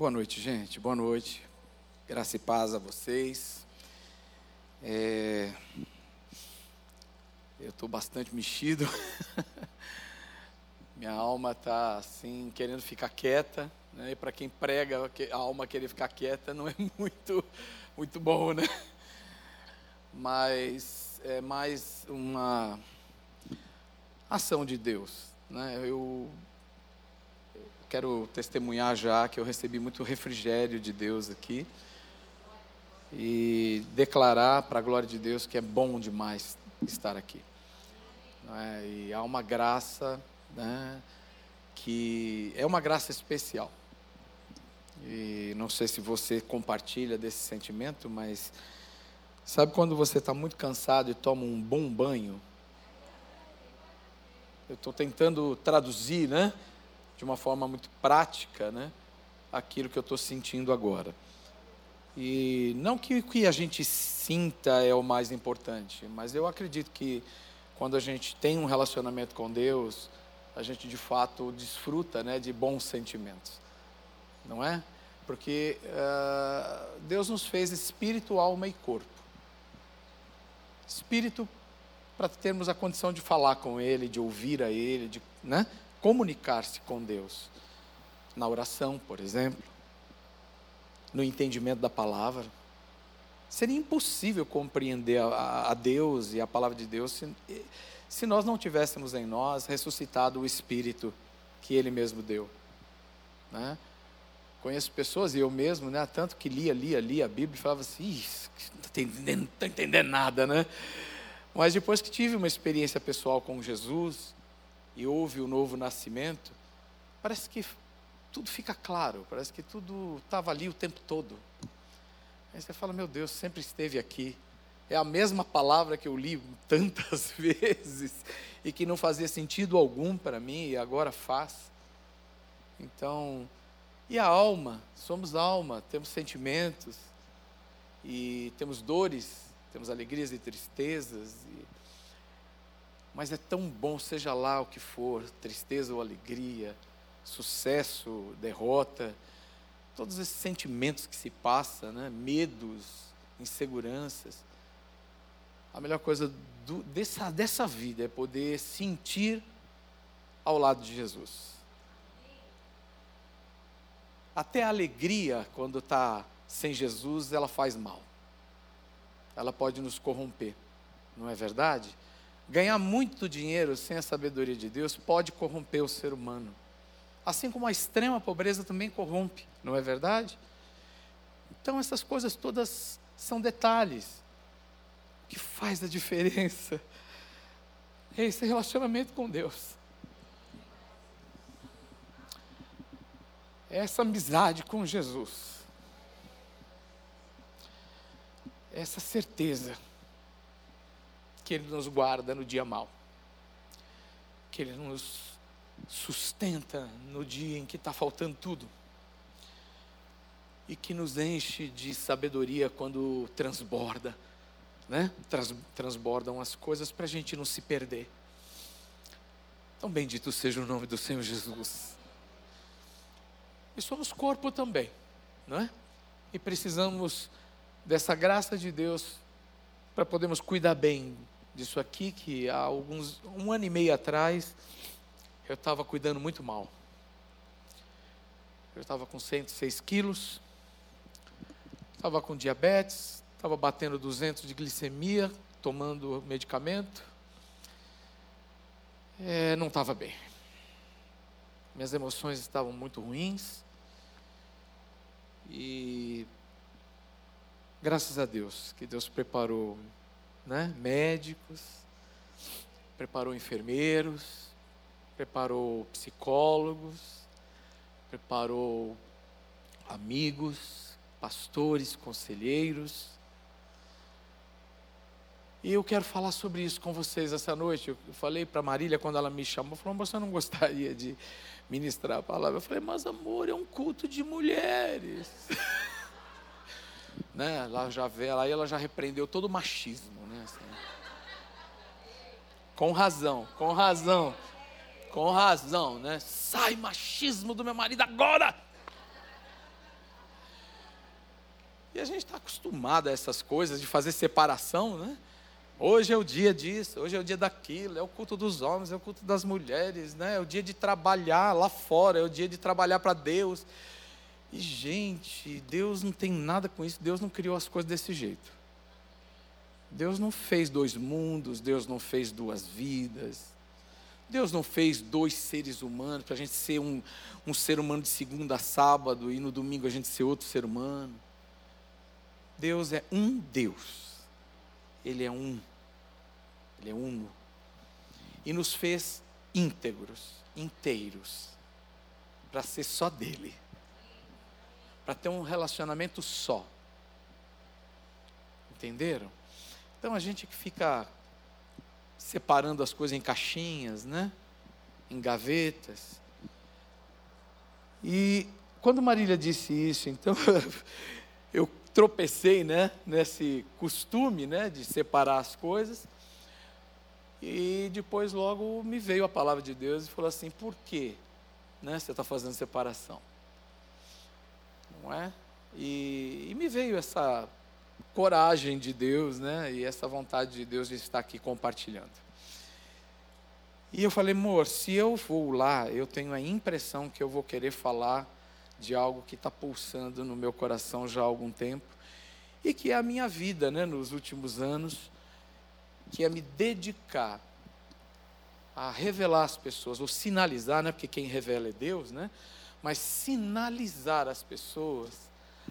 Boa noite, gente. Boa noite. Graça e paz a vocês. É... Eu estou bastante mexido. Minha alma está assim, querendo ficar quieta. Né? E para quem prega, a alma querer ficar quieta não é muito, muito bom, né? Mas é mais uma ação de Deus. Né? Eu quero testemunhar já que eu recebi muito refrigério de Deus aqui e declarar para a glória de Deus que é bom demais estar aqui. É? E há uma graça né, que é uma graça especial. E não sei se você compartilha desse sentimento, mas sabe quando você está muito cansado e toma um bom banho? Eu estou tentando traduzir, né? De uma forma muito prática, né, aquilo que eu estou sentindo agora. E não que o que a gente sinta é o mais importante, mas eu acredito que quando a gente tem um relacionamento com Deus, a gente de fato desfruta né, de bons sentimentos, não é? Porque uh, Deus nos fez espírito, alma e corpo. Espírito para termos a condição de falar com Ele, de ouvir a Ele, de, né? Comunicar-se com Deus. Na oração, por exemplo, no entendimento da palavra. Seria impossível compreender a, a Deus e a palavra de Deus se, se nós não tivéssemos em nós ressuscitado o Espírito que Ele mesmo deu. Né? Conheço pessoas, e eu mesmo, né, tanto que lia, lia, lia a Bíblia e falava assim, não estou entendendo, entendendo nada, né? Mas depois que tive uma experiência pessoal com Jesus, e houve o novo nascimento, parece que tudo fica claro, parece que tudo estava ali o tempo todo. Aí você fala, meu Deus, sempre esteve aqui. É a mesma palavra que eu li tantas vezes e que não fazia sentido algum para mim e agora faz. Então, e a alma? Somos alma, temos sentimentos e temos dores, temos alegrias e tristezas. E mas é tão bom, seja lá o que for, tristeza ou alegria, sucesso, derrota, todos esses sentimentos que se passam, né? medos, inseguranças. A melhor coisa do, dessa, dessa vida é poder sentir ao lado de Jesus. Até a alegria, quando está sem Jesus, ela faz mal. Ela pode nos corromper, não é verdade? Ganhar muito dinheiro sem a sabedoria de Deus pode corromper o ser humano. Assim como a extrema pobreza também corrompe, não é verdade? Então essas coisas todas são detalhes. O que faz a diferença é esse relacionamento com Deus. É essa amizade com Jesus. Essa certeza que Ele nos guarda no dia mau, que Ele nos sustenta no dia em que está faltando tudo, e que nos enche de sabedoria quando transborda, né? Trans, transbordam as coisas para a gente não se perder. Então, bendito seja o nome do Senhor Jesus. E somos corpo também, não é? E precisamos dessa graça de Deus para podermos cuidar bem disso aqui que há alguns um ano e meio atrás eu estava cuidando muito mal. Eu estava com 106 quilos, estava com diabetes, estava batendo 200 de glicemia, tomando medicamento. É, não estava bem. Minhas emoções estavam muito ruins. E graças a Deus que Deus preparou né? médicos, preparou enfermeiros, preparou psicólogos, preparou amigos, pastores, conselheiros. E eu quero falar sobre isso com vocês essa noite. Eu falei para Marília quando ela me chamou, falou: "Você não gostaria de ministrar a palavra?" Eu falei: "Mas amor, é um culto de mulheres." né? Ela já vê, aí ela já repreendeu todo o machismo. Com razão, com razão, com razão, né? Sai machismo do meu marido agora! E a gente está acostumado a essas coisas de fazer separação, né? Hoje é o dia disso, hoje é o dia daquilo, é o culto dos homens, é o culto das mulheres, né? é o dia de trabalhar lá fora, é o dia de trabalhar para Deus. E, gente, Deus não tem nada com isso, Deus não criou as coisas desse jeito. Deus não fez dois mundos, Deus não fez duas vidas, Deus não fez dois seres humanos para a gente ser um, um ser humano de segunda a sábado e no domingo a gente ser outro ser humano. Deus é um Deus, Ele é um. Ele é uno. E nos fez íntegros, inteiros, para ser só dele. Para ter um relacionamento só. Entenderam? Então a gente que fica separando as coisas em caixinhas, né? Em gavetas. E quando Marília disse isso, então eu tropecei, né, nesse costume, né, de separar as coisas. E depois logo me veio a palavra de Deus e falou assim: por quê? Né, você está fazendo separação? Não é? E, e, me veio essa coragem de Deus, né? E essa vontade de Deus de estar aqui compartilhando. E eu falei, amor, se eu vou lá, eu tenho a impressão que eu vou querer falar de algo que está pulsando no meu coração já há algum tempo e que é a minha vida, né, nos últimos anos que é me dedicar a revelar às pessoas, ou sinalizar, né, porque quem revela é Deus, né, mas sinalizar às pessoas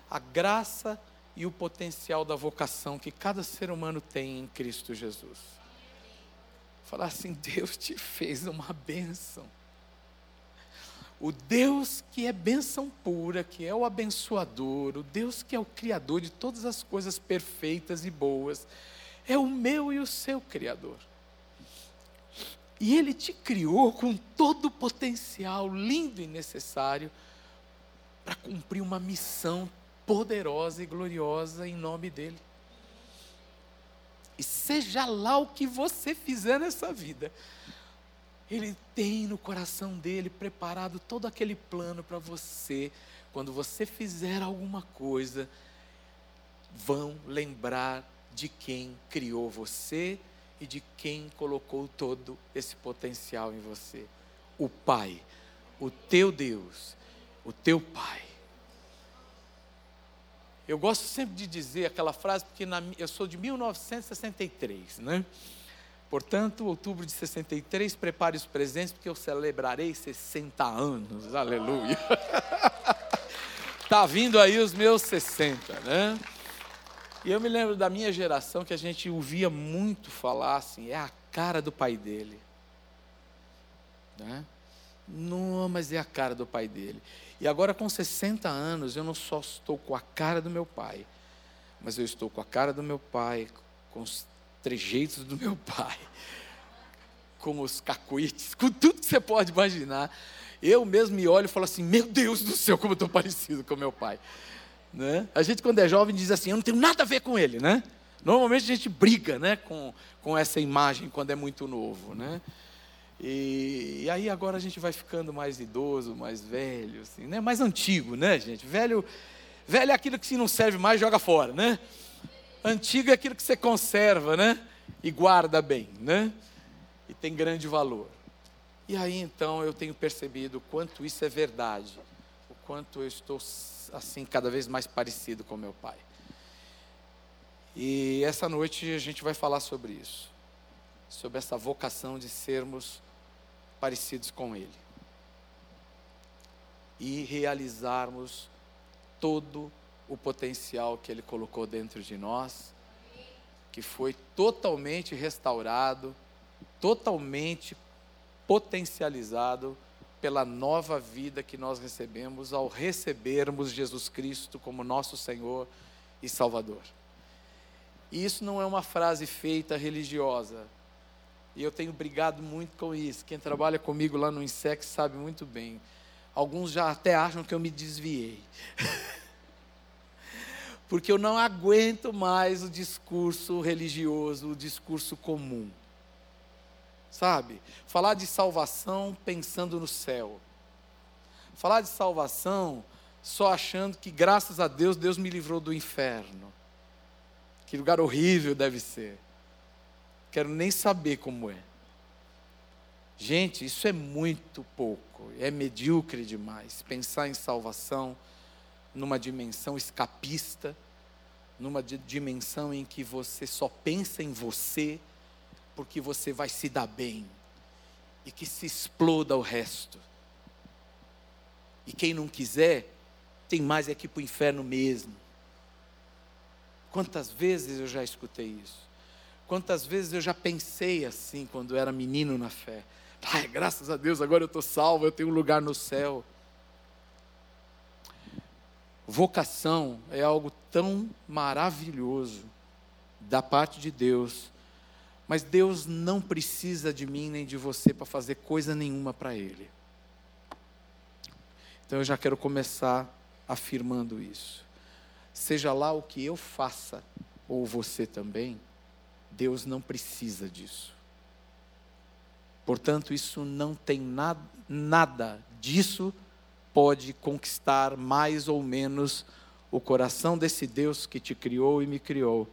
a graça e o potencial da vocação que cada ser humano tem em Cristo Jesus. Falar assim: Deus te fez uma bênção. O Deus que é bênção pura, que é o abençoador, o Deus que é o criador de todas as coisas perfeitas e boas, é o meu e o seu Criador. E Ele te criou com todo o potencial lindo e necessário para cumprir uma missão poderosa e gloriosa em nome dEle. E seja lá o que você fizer nessa vida, Ele tem no coração dele preparado todo aquele plano para você. Quando você fizer alguma coisa, vão lembrar de quem criou você e de quem colocou todo esse potencial em você. O Pai, o teu Deus, o teu Pai. Eu gosto sempre de dizer aquela frase, porque na, eu sou de 1963, né? Portanto, outubro de 63, prepare os presentes, porque eu celebrarei 60 anos, aleluia. Está vindo aí os meus 60, né? E eu me lembro da minha geração que a gente ouvia muito falar assim, é a cara do pai dele. Né? Não, mas é a cara do pai dele. E agora com 60 anos, eu não só estou com a cara do meu pai, mas eu estou com a cara do meu pai, com os trejeitos do meu pai, com os cacuites, com tudo que você pode imaginar. Eu mesmo me olho e falo assim: Meu Deus do céu, como eu estou parecido com meu pai. Né? A gente, quando é jovem, diz assim: eu não tenho nada a ver com ele. Né? Normalmente a gente briga né, com, com essa imagem quando é muito novo. Né? E, e, aí agora a gente vai ficando mais idoso, mais velho, assim, né? mais antigo, né, gente? Velho, velho é aquilo que se não serve mais, joga fora, né? Antigo é aquilo que você conserva, né? E guarda bem, né? E tem grande valor. E aí então eu tenho percebido o quanto isso é verdade, o quanto eu estou assim cada vez mais parecido com meu pai. E essa noite a gente vai falar sobre isso, sobre essa vocação de sermos parecidos com ele e realizarmos todo o potencial que ele colocou dentro de nós, que foi totalmente restaurado, totalmente potencializado pela nova vida que nós recebemos ao recebermos Jesus Cristo como nosso Senhor e Salvador. E isso não é uma frase feita religiosa. E eu tenho brigado muito com isso. Quem trabalha comigo lá no INSEC sabe muito bem. Alguns já até acham que eu me desviei. Porque eu não aguento mais o discurso religioso, o discurso comum sabe? Falar de salvação pensando no céu. Falar de salvação só achando que, graças a Deus, Deus me livrou do inferno. Que lugar horrível deve ser. Quero nem saber como é. Gente, isso é muito pouco, é medíocre demais. Pensar em salvação numa dimensão escapista, numa dimensão em que você só pensa em você, porque você vai se dar bem, e que se exploda o resto. E quem não quiser, tem mais é que para o inferno mesmo. Quantas vezes eu já escutei isso? Quantas vezes eu já pensei assim quando era menino na fé? Ai, graças a Deus, agora eu estou salvo, eu tenho um lugar no céu. Vocação é algo tão maravilhoso da parte de Deus, mas Deus não precisa de mim nem de você para fazer coisa nenhuma para Ele. Então eu já quero começar afirmando isso. Seja lá o que eu faça, ou você também, Deus não precisa disso. Portanto, isso não tem nada, nada disso pode conquistar mais ou menos o coração desse Deus que te criou e me criou.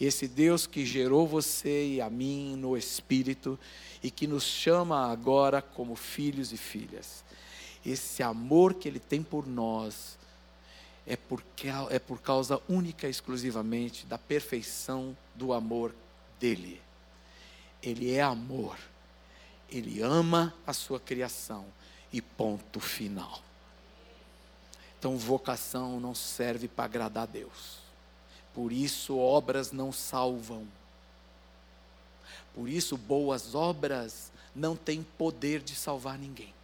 Esse Deus que gerou você e a mim no Espírito e que nos chama agora como filhos e filhas. Esse amor que Ele tem por nós é, porque, é por causa única e exclusivamente da perfeição do amor dEle. Ele é amor. Ele ama a sua criação. E ponto final. Então, vocação não serve para agradar a Deus. Por isso, obras não salvam. Por isso, boas obras não têm poder de salvar ninguém.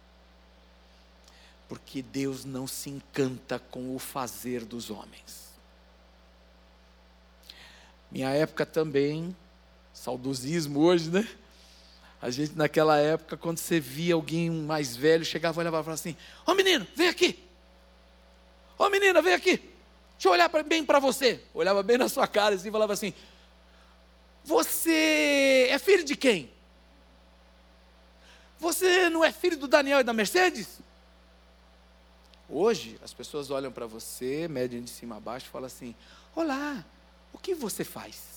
Porque Deus não se encanta com o fazer dos homens. Minha época também, saudosismo hoje, né? A gente, naquela época, quando você via alguém mais velho, chegava e olhava e falava assim: Ô oh, menino, vem aqui. Ô oh, menina, vem aqui. Deixa eu olhar pra, bem para você. Olhava bem na sua cara assim, e falava assim: Você é filho de quem? Você não é filho do Daniel e da Mercedes? Hoje, as pessoas olham para você, medem de cima a baixo e falam assim: Olá, o que você faz?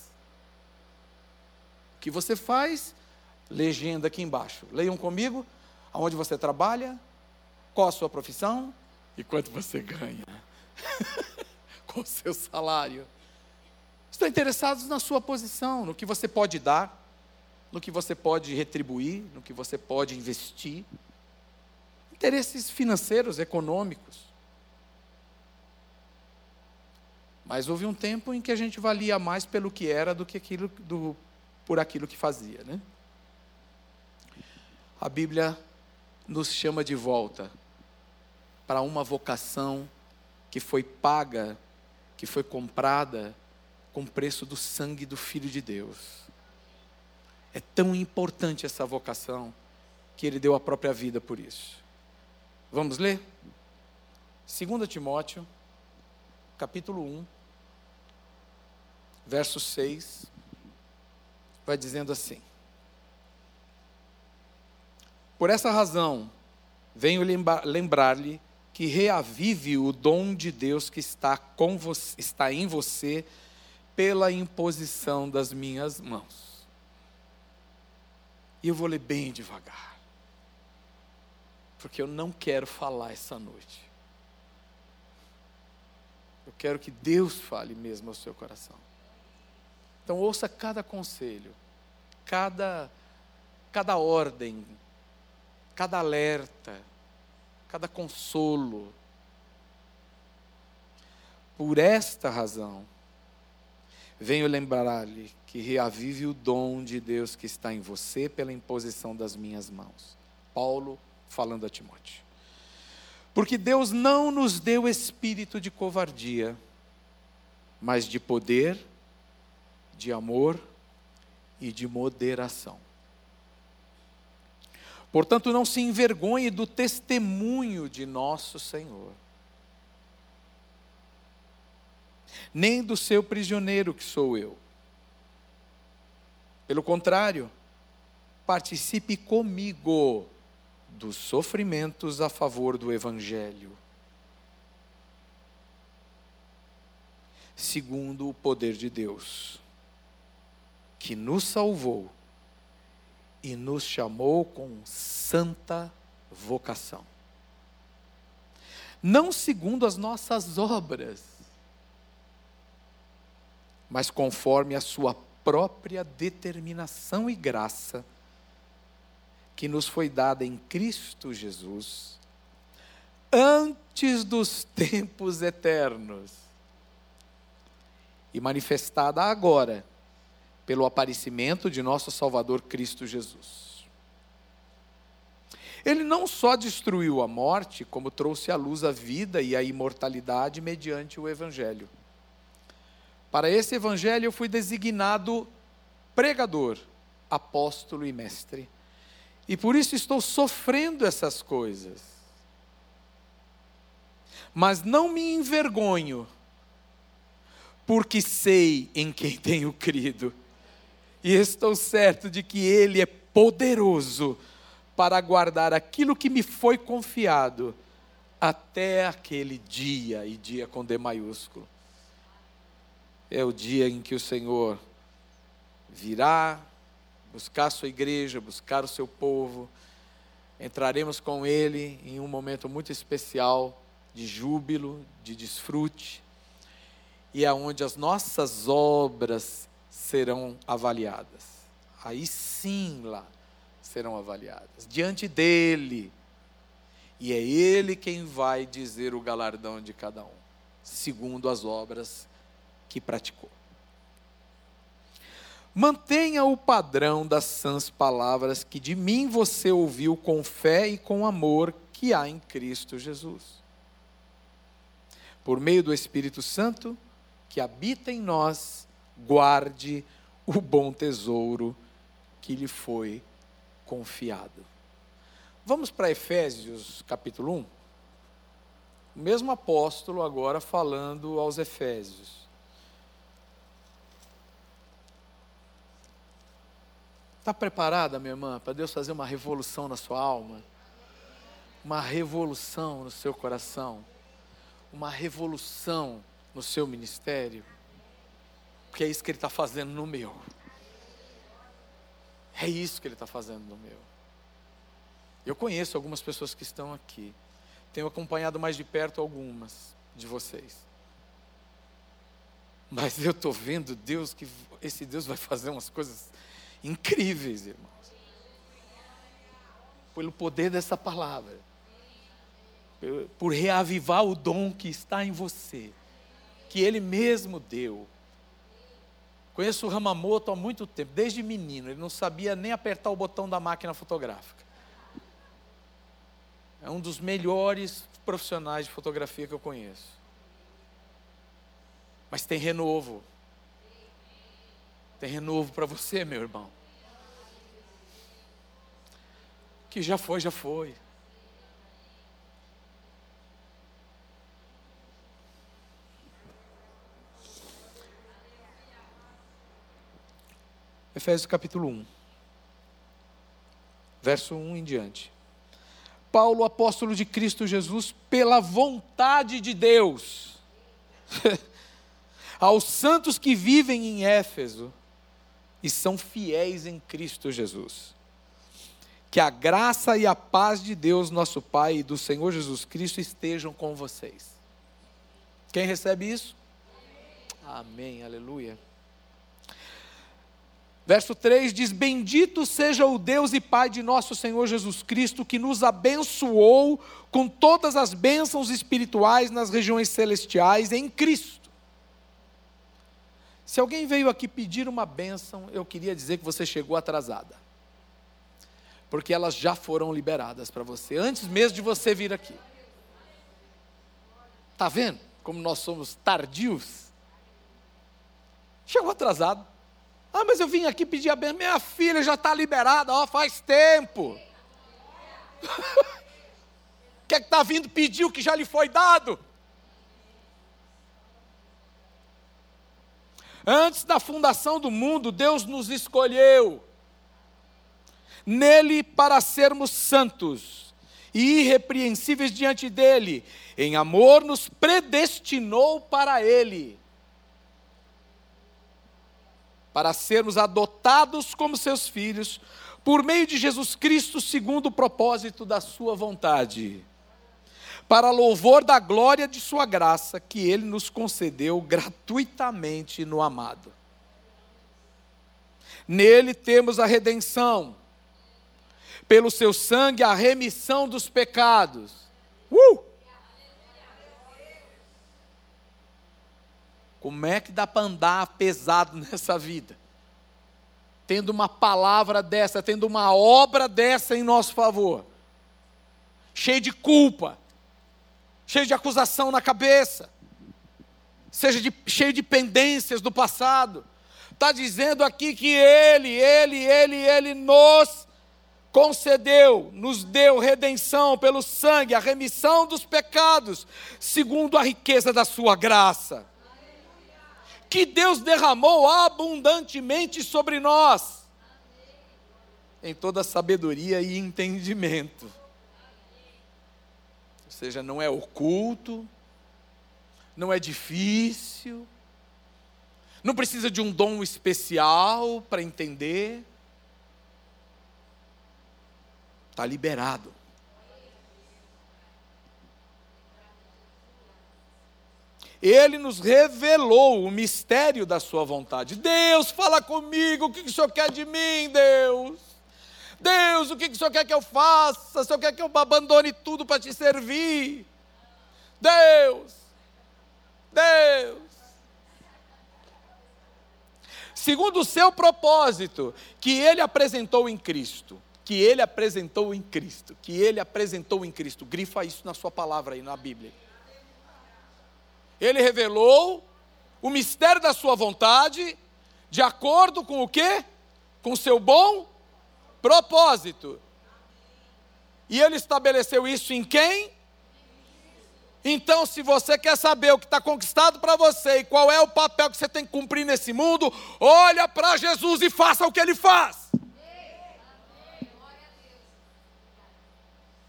Que você faz legenda aqui embaixo. Leiam comigo aonde você trabalha, qual a sua profissão e quanto você ganha. qual o seu salário. Estão interessados na sua posição, no que você pode dar, no que você pode retribuir, no que você pode investir. Interesses financeiros, econômicos. Mas houve um tempo em que a gente valia mais pelo que era do que aquilo, do, por aquilo que fazia, né? a Bíblia nos chama de volta para uma vocação que foi paga, que foi comprada com o preço do sangue do Filho de Deus. É tão importante essa vocação que ele deu a própria vida por isso. Vamos ler? 2 Timóteo, capítulo 1, verso 6, vai dizendo assim: por essa razão, venho lembrar-lhe que reavive o dom de Deus que está, com você, está em você pela imposição das minhas mãos. E eu vou ler bem devagar, porque eu não quero falar essa noite. Eu quero que Deus fale mesmo ao seu coração. Então ouça cada conselho, cada, cada ordem cada alerta, cada consolo. Por esta razão, venho lembrar-lhe que reavive o dom de Deus que está em você pela imposição das minhas mãos. Paulo falando a Timóteo. Porque Deus não nos deu espírito de covardia, mas de poder, de amor e de moderação. Portanto, não se envergonhe do testemunho de nosso Senhor, nem do seu prisioneiro que sou eu. Pelo contrário, participe comigo dos sofrimentos a favor do Evangelho, segundo o poder de Deus, que nos salvou e nos chamou com santa vocação. Não segundo as nossas obras, mas conforme a sua própria determinação e graça, que nos foi dada em Cristo Jesus, antes dos tempos eternos, e manifestada agora, pelo aparecimento de nosso Salvador Cristo Jesus. Ele não só destruiu a morte, como trouxe à luz a vida e a imortalidade mediante o Evangelho. Para esse Evangelho eu fui designado pregador, apóstolo e mestre. E por isso estou sofrendo essas coisas. Mas não me envergonho, porque sei em quem tenho crido e estou certo de que Ele é poderoso para guardar aquilo que me foi confiado até aquele dia, e dia com D maiúsculo. É o dia em que o Senhor virá buscar sua igreja, buscar o seu povo. Entraremos com Ele em um momento muito especial de júbilo, de desfrute, e é as nossas obras serão avaliadas. Aí sim lá serão avaliadas. Diante dele. E é ele quem vai dizer o galardão de cada um, segundo as obras que praticou. Mantenha o padrão das sãs palavras que de mim você ouviu com fé e com amor que há em Cristo Jesus. Por meio do Espírito Santo que habita em nós, guarde o bom tesouro que lhe foi confiado. Vamos para Efésios capítulo 1. O mesmo apóstolo agora falando aos Efésios. Está preparada, minha irmã, para Deus fazer uma revolução na sua alma? Uma revolução no seu coração? Uma revolução no seu ministério? Porque é isso que Ele está fazendo no meu. É isso que Ele está fazendo no meu. Eu conheço algumas pessoas que estão aqui. Tenho acompanhado mais de perto algumas de vocês. Mas eu estou vendo Deus que esse Deus vai fazer umas coisas incríveis, irmãos. Pelo poder dessa palavra. Por reavivar o dom que está em você. Que Ele mesmo deu. Conheço o Ramamoto há muito tempo, desde menino. Ele não sabia nem apertar o botão da máquina fotográfica. É um dos melhores profissionais de fotografia que eu conheço. Mas tem renovo. Tem renovo para você, meu irmão. Que já foi, já foi. Efésios capítulo 1, verso 1 em diante. Paulo, apóstolo de Cristo Jesus, pela vontade de Deus, aos santos que vivem em Éfeso e são fiéis em Cristo Jesus. Que a graça e a paz de Deus, nosso Pai, e do Senhor Jesus Cristo estejam com vocês. Quem recebe isso? Amém, Amém. aleluia. Verso 3 diz: Bendito seja o Deus e Pai de nosso Senhor Jesus Cristo, que nos abençoou com todas as bênçãos espirituais nas regiões celestiais em Cristo. Se alguém veio aqui pedir uma bênção, eu queria dizer que você chegou atrasada. Porque elas já foram liberadas para você, antes mesmo de você vir aqui. Está vendo como nós somos tardios? Chegou atrasado. Ah, mas eu vim aqui pedir a bênção. Minha filha já está liberada, ó, faz tempo. Quer que está vindo pedir o que já lhe foi dado? Antes da fundação do mundo, Deus nos escolheu nele para sermos santos e irrepreensíveis diante dele. Em amor, nos predestinou para ele para sermos adotados como seus filhos, por meio de Jesus Cristo, segundo o propósito da Sua vontade, para louvor da glória de Sua graça, que Ele nos concedeu gratuitamente no amado. Nele temos a redenção, pelo Seu sangue, a remissão dos pecados. Uh! Como é que dá para andar pesado nessa vida? Tendo uma palavra dessa, tendo uma obra dessa em nosso favor, cheio de culpa, cheio de acusação na cabeça, seja de, cheio de pendências do passado. Está dizendo aqui que Ele, Ele, Ele, Ele nos concedeu, nos deu redenção pelo sangue, a remissão dos pecados, segundo a riqueza da Sua graça que Deus derramou abundantemente sobre nós, em toda sabedoria e entendimento. Ou seja, não é oculto, não é difícil, não precisa de um dom especial para entender. Está liberado. Ele nos revelou o mistério da sua vontade. Deus, fala comigo, o que o Senhor quer de mim, Deus? Deus, o que o Senhor quer que eu faça? O Senhor quer que eu abandone tudo para te servir? Deus, Deus. Segundo o seu propósito, que ele apresentou em Cristo, que ele apresentou em Cristo, que ele apresentou em Cristo. Grifa isso na sua palavra aí na Bíblia ele revelou o mistério da sua vontade, de acordo com o quê? Com seu bom propósito. E ele estabeleceu isso em quem? Então, se você quer saber o que está conquistado para você e qual é o papel que você tem que cumprir nesse mundo, olha para Jesus e faça o que ele faz.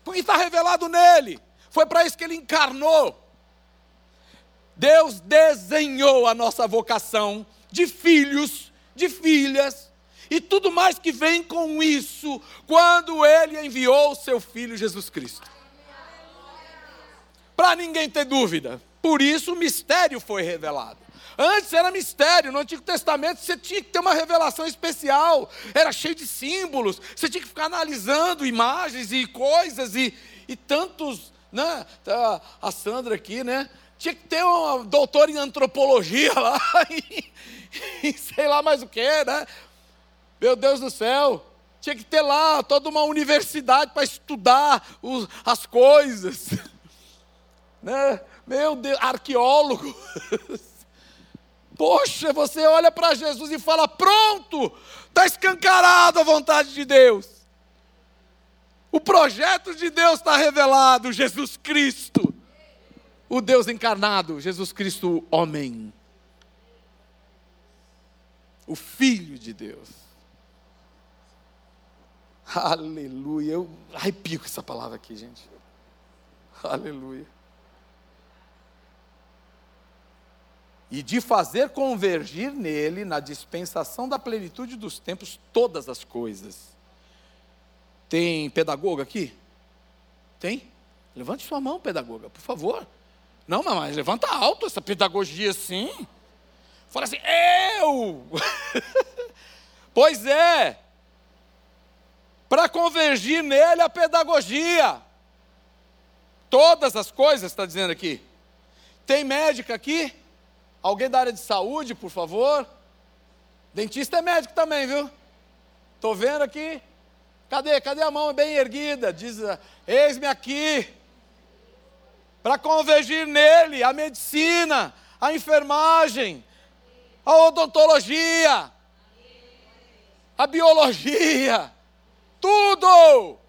Porque está revelado nele. Foi para isso que ele encarnou. Deus desenhou a nossa vocação de filhos, de filhas, e tudo mais que vem com isso, quando Ele enviou o seu Filho Jesus Cristo. Para ninguém ter dúvida, por isso o mistério foi revelado. Antes era mistério, no Antigo Testamento você tinha que ter uma revelação especial, era cheio de símbolos, você tinha que ficar analisando imagens e coisas e, e tantos, né? Tá a Sandra aqui, né? Tinha que ter um doutor em antropologia lá, e, e sei lá mais o que, né? Meu Deus do céu. Tinha que ter lá toda uma universidade para estudar os, as coisas. Né? Meu Deus, arqueólogo. Poxa, você olha para Jesus e fala: pronto, está escancarado a vontade de Deus. O projeto de Deus está revelado, Jesus Cristo o Deus encarnado, Jesus Cristo, homem, o Filho de Deus. Aleluia. Eu arrepio com essa palavra aqui, gente. Aleluia. E de fazer convergir nele, na dispensação da plenitude dos tempos, todas as coisas. Tem pedagoga aqui? Tem? Levante sua mão, pedagoga, por favor. Não, mas levanta alto essa pedagogia assim. Fala assim, eu! pois é, para convergir nele a pedagogia. Todas as coisas, está dizendo aqui. Tem médica aqui? Alguém da área de saúde, por favor? Dentista é médico também, viu? Estou vendo aqui. Cadê? Cadê a mão bem erguida? Diz, eis-me aqui para convergir nele a medicina, a enfermagem, a odontologia, a biologia, tudo.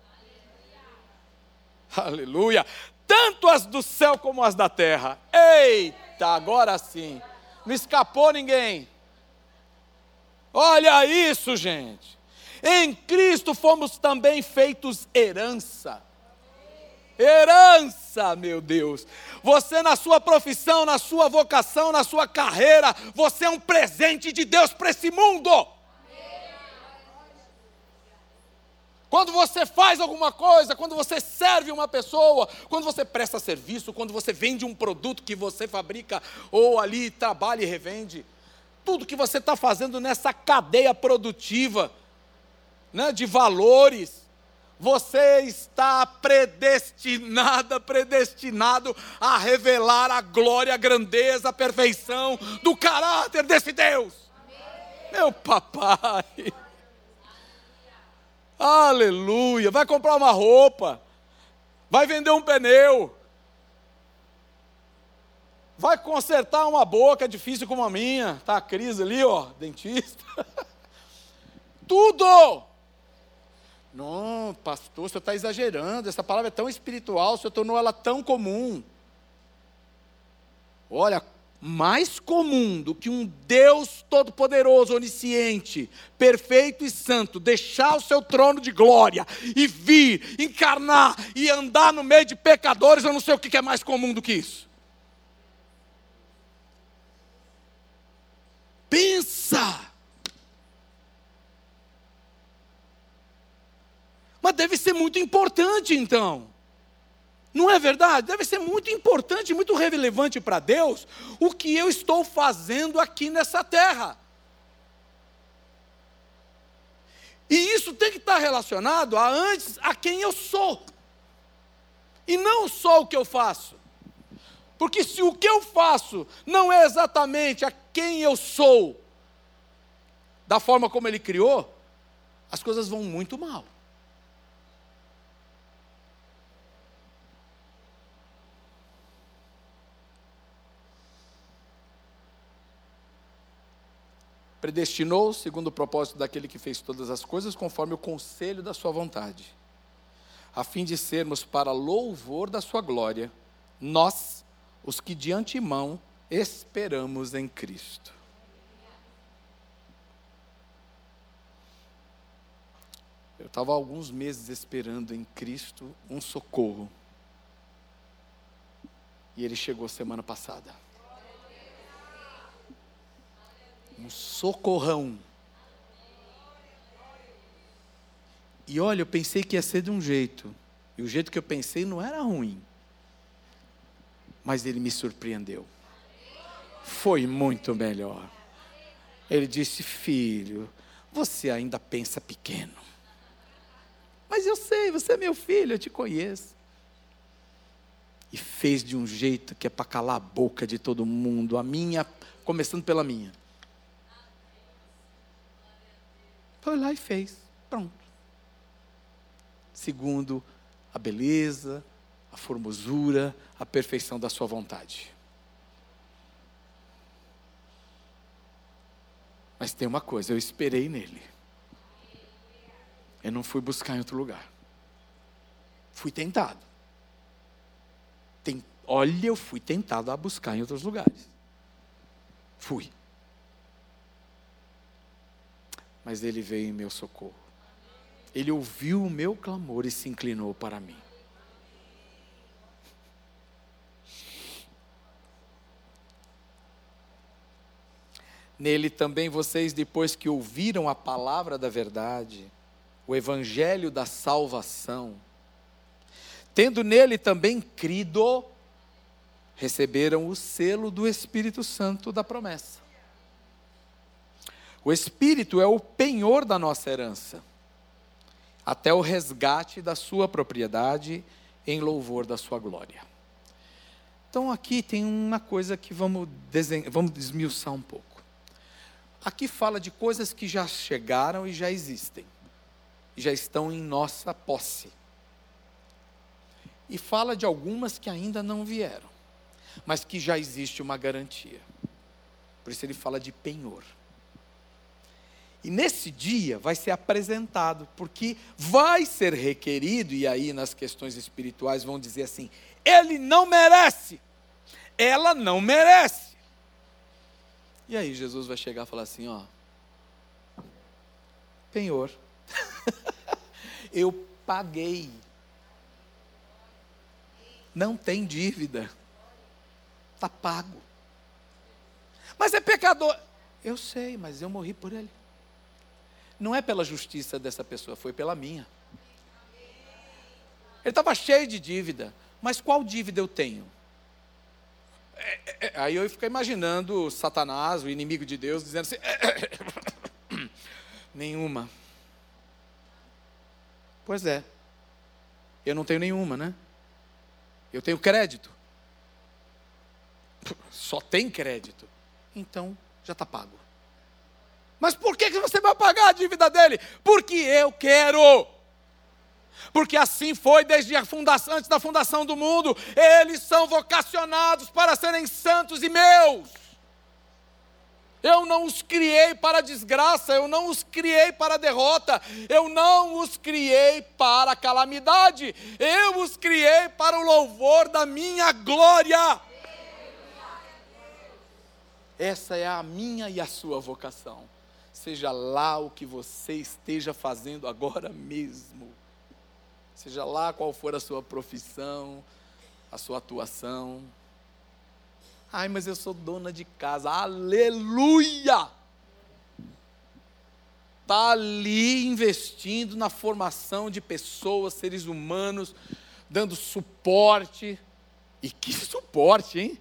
Aleluia. Tanto as do céu como as da terra. Eita, agora sim. Não escapou ninguém. Olha isso, gente. Em Cristo fomos também feitos herança Herança, meu Deus. Você, na sua profissão, na sua vocação, na sua carreira, você é um presente de Deus para esse mundo. Quando você faz alguma coisa, quando você serve uma pessoa, quando você presta serviço, quando você vende um produto que você fabrica ou ali trabalha e revende, tudo que você está fazendo nessa cadeia produtiva né, de valores, você está predestinada, predestinado a revelar a glória, a grandeza, a perfeição do caráter desse Deus. Meu papai. Aleluia. Vai comprar uma roupa. Vai vender um pneu. Vai consertar uma boca difícil como a minha. Tá a crise ali, ó, dentista. Tudo. Não, pastor, o senhor está exagerando. Essa palavra é tão espiritual, o senhor tornou ela tão comum. Olha, mais comum do que um Deus todo-poderoso, onisciente, perfeito e santo, deixar o seu trono de glória e vir, encarnar e andar no meio de pecadores, eu não sei o que é mais comum do que isso. Pensa! Mas deve ser muito importante então. Não é verdade? Deve ser muito importante, muito relevante para Deus o que eu estou fazendo aqui nessa terra. E isso tem que estar relacionado a antes a quem eu sou. E não só o que eu faço. Porque se o que eu faço não é exatamente a quem eu sou, da forma como ele criou, as coisas vão muito mal. Predestinou segundo o propósito daquele que fez todas as coisas, conforme o conselho da sua vontade, a fim de sermos para louvor da sua glória, nós, os que de antemão esperamos em Cristo. Eu estava alguns meses esperando em Cristo um socorro. E ele chegou semana passada. Um socorrão. E olha, eu pensei que ia ser de um jeito, e o jeito que eu pensei não era ruim, mas ele me surpreendeu. Foi muito melhor. Ele disse: Filho, você ainda pensa pequeno. Mas eu sei, você é meu filho, eu te conheço. E fez de um jeito que é para calar a boca de todo mundo, a minha, começando pela minha. Foi lá e fez. Pronto. Segundo a beleza, a formosura, a perfeição da sua vontade. Mas tem uma coisa, eu esperei nele. Eu não fui buscar em outro lugar. Fui tentado. Tem, olha, eu fui tentado a buscar em outros lugares. Fui. Mas ele veio em meu socorro. Ele ouviu o meu clamor e se inclinou para mim. Nele também vocês, depois que ouviram a palavra da verdade, o evangelho da salvação, tendo nele também crido, receberam o selo do Espírito Santo da promessa. O Espírito é o penhor da nossa herança, até o resgate da sua propriedade em louvor da sua glória. Então aqui tem uma coisa que vamos, desenhar, vamos desmiuçar um pouco. Aqui fala de coisas que já chegaram e já existem, já estão em nossa posse. E fala de algumas que ainda não vieram, mas que já existe uma garantia. Por isso ele fala de penhor. E nesse dia vai ser apresentado, porque vai ser requerido, e aí nas questões espirituais vão dizer assim: ele não merece, ela não merece. E aí Jesus vai chegar e falar assim: ó, penhor, eu paguei. não tem dívida. Está pago. Mas é pecador. Eu sei, mas eu morri por ele. Não é pela justiça dessa pessoa, foi pela minha. Ele estava cheio de dívida. Mas qual dívida eu tenho? É, é, é aí eu fico imaginando Satanás, o inimigo de Deus, dizendo assim: nenhuma. Pois é. Eu não tenho nenhuma, né? Eu tenho crédito. Só tem crédito. Então, já está pago. Mas por que você vai pagar a dívida dele? Porque eu quero. Porque assim foi desde a fundação, antes da fundação do mundo. Eles são vocacionados para serem santos e meus. Eu não os criei para desgraça, eu não os criei para derrota, eu não os criei para calamidade, eu os criei para o louvor da minha glória. Essa é a minha e a sua vocação. Seja lá o que você esteja fazendo agora mesmo. Seja lá qual for a sua profissão, a sua atuação. Ai, mas eu sou dona de casa. Aleluia! Está ali investindo na formação de pessoas, seres humanos, dando suporte. E que suporte, hein?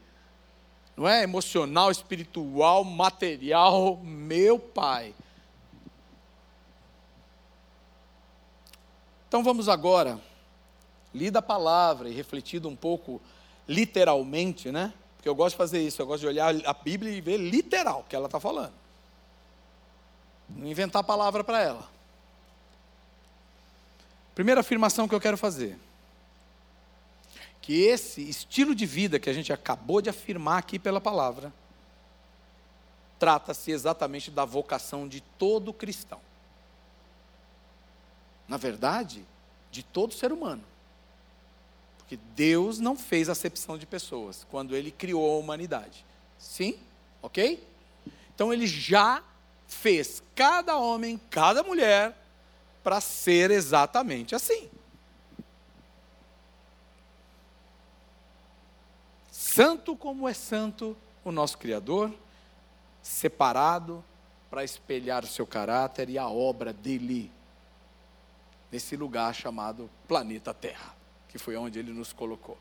Não é? Emocional, espiritual, material, meu Pai. Então vamos agora, lida a palavra e refletido um pouco literalmente, né? Porque eu gosto de fazer isso, eu gosto de olhar a Bíblia e ver literal o que ela está falando. Não inventar palavra para ela. Primeira afirmação que eu quero fazer que esse estilo de vida que a gente acabou de afirmar aqui pela palavra, trata-se exatamente da vocação de todo cristão. Na verdade, de todo ser humano. Porque Deus não fez acepção de pessoas quando ele criou a humanidade. Sim? Ok? Então ele já fez cada homem, cada mulher, para ser exatamente assim. Santo como é santo o nosso Criador, separado para espelhar o seu caráter e a obra dele, nesse lugar chamado planeta Terra, que foi onde ele nos colocou.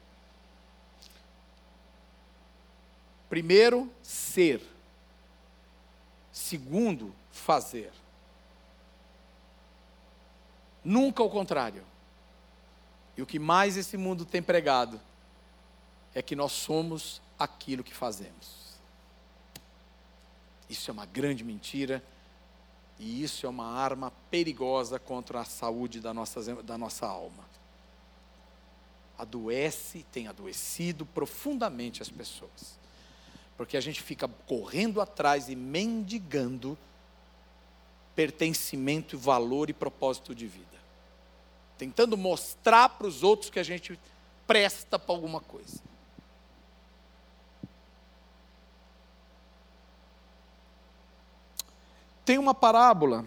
Primeiro, ser. Segundo, fazer. Nunca o contrário. E o que mais esse mundo tem pregado é que nós somos aquilo que fazemos. Isso é uma grande mentira e isso é uma arma perigosa contra a saúde da nossa, da nossa alma. Adoece, tem adoecido profundamente as pessoas, porque a gente fica correndo atrás e mendigando pertencimento, valor e propósito de vida, tentando mostrar para os outros que a gente presta para alguma coisa. Tem uma parábola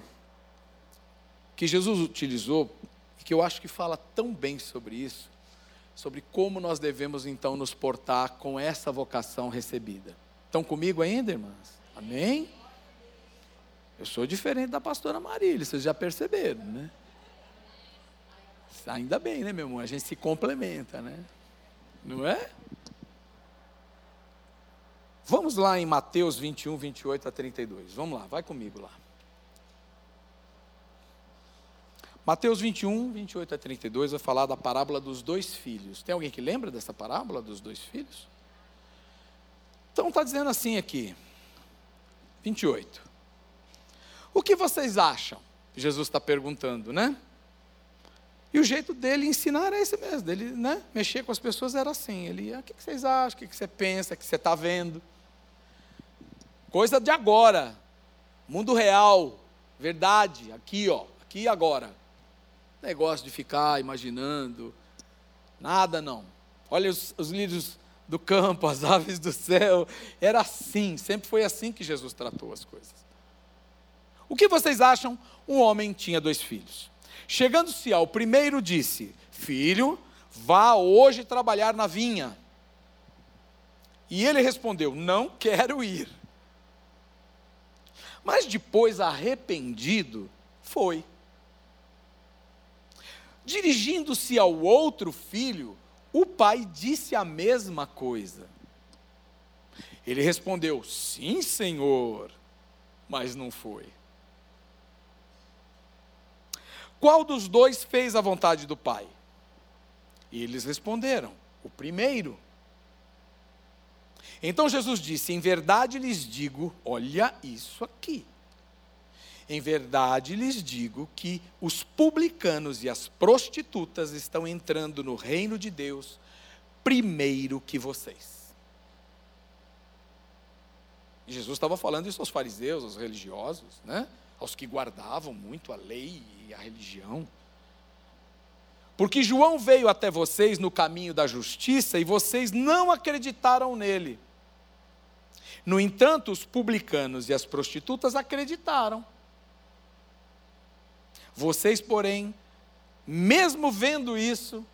que Jesus utilizou, que eu acho que fala tão bem sobre isso, sobre como nós devemos então nos portar com essa vocação recebida. Estão comigo ainda, irmãs? Amém? Eu sou diferente da pastora Marília, vocês já perceberam, né? Ainda bem, né, meu irmão? A gente se complementa, né? Não é? Vamos lá em Mateus 21, 28 a 32. Vamos lá, vai comigo lá. Mateus 21, 28 a 32 vai falar da parábola dos dois filhos. Tem alguém que lembra dessa parábola dos dois filhos? Então está dizendo assim aqui, 28. O que vocês acham? Jesus está perguntando, né? E o jeito dele ensinar era esse mesmo, dele né, mexer com as pessoas era assim. Ele, ah, o que vocês acham, o que você pensa, o que você está vendo? Coisa de agora. Mundo real. Verdade. Aqui, ó. Aqui e agora. Negócio de ficar imaginando. Nada não. Olha os, os lírios do campo, as aves do céu. Era assim. Sempre foi assim que Jesus tratou as coisas. O que vocês acham? Um homem tinha dois filhos. Chegando-se ao primeiro, disse: Filho, Vá hoje trabalhar na vinha. E ele respondeu: Não quero ir. Mas depois, arrependido, foi. Dirigindo-se ao outro filho, o pai disse a mesma coisa. Ele respondeu: Sim, senhor, mas não foi. Qual dos dois fez a vontade do pai? E eles responderam: O primeiro. Então Jesus disse: Em verdade lhes digo, olha isso aqui. Em verdade lhes digo que os publicanos e as prostitutas estão entrando no reino de Deus primeiro que vocês. Jesus estava falando isso aos fariseus, aos religiosos, né? aos que guardavam muito a lei e a religião. Porque João veio até vocês no caminho da justiça e vocês não acreditaram nele. No entanto, os publicanos e as prostitutas acreditaram. Vocês, porém, mesmo vendo isso,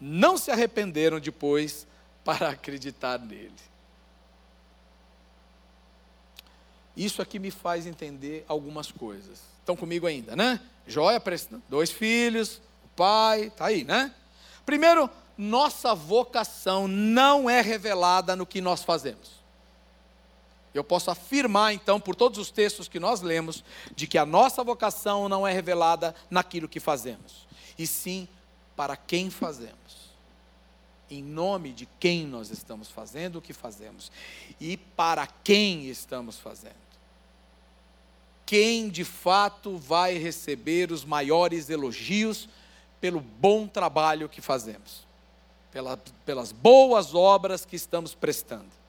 não se arrependeram depois para acreditar nele. Isso aqui me faz entender algumas coisas. Estão comigo ainda, né? Joia, dois filhos, o pai, está aí, né? Primeiro, nossa vocação não é revelada no que nós fazemos. Eu posso afirmar, então, por todos os textos que nós lemos, de que a nossa vocação não é revelada naquilo que fazemos, e sim para quem fazemos. Em nome de quem nós estamos fazendo o que fazemos e para quem estamos fazendo. Quem de fato vai receber os maiores elogios pelo bom trabalho que fazemos, pelas boas obras que estamos prestando.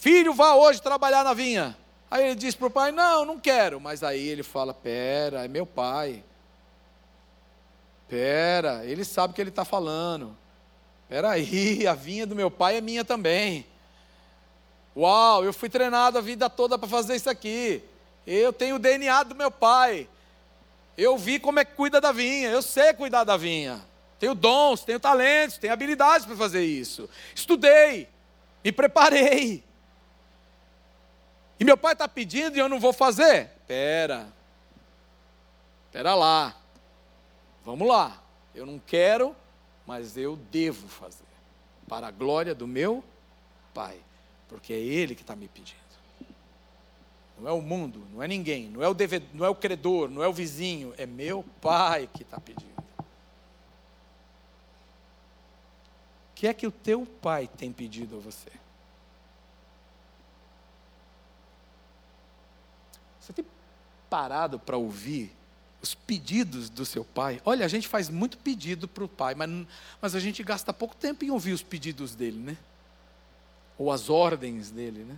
Filho, vá hoje trabalhar na vinha. Aí ele diz para o pai: Não, não quero. Mas aí ele fala: Pera, é meu pai. Pera, ele sabe o que ele está falando. Pera aí, a vinha do meu pai é minha também. Uau, eu fui treinado a vida toda para fazer isso aqui. Eu tenho o DNA do meu pai. Eu vi como é que cuida da vinha. Eu sei cuidar da vinha. Tenho dons, tenho talentos, tenho habilidades para fazer isso. Estudei, me preparei. E meu pai está pedindo e eu não vou fazer? Pera. Pera lá. Vamos lá. Eu não quero, mas eu devo fazer. Para a glória do meu pai. Porque é ele que está me pedindo. Não é o mundo, não é ninguém, não é o devedor, não é o credor, não é o vizinho, é meu pai que está pedindo. O que é que o teu pai tem pedido a você? Você tem parado para ouvir os pedidos do seu pai? Olha, a gente faz muito pedido para o pai, mas, mas a gente gasta pouco tempo em ouvir os pedidos dele, né? Ou as ordens dele, né?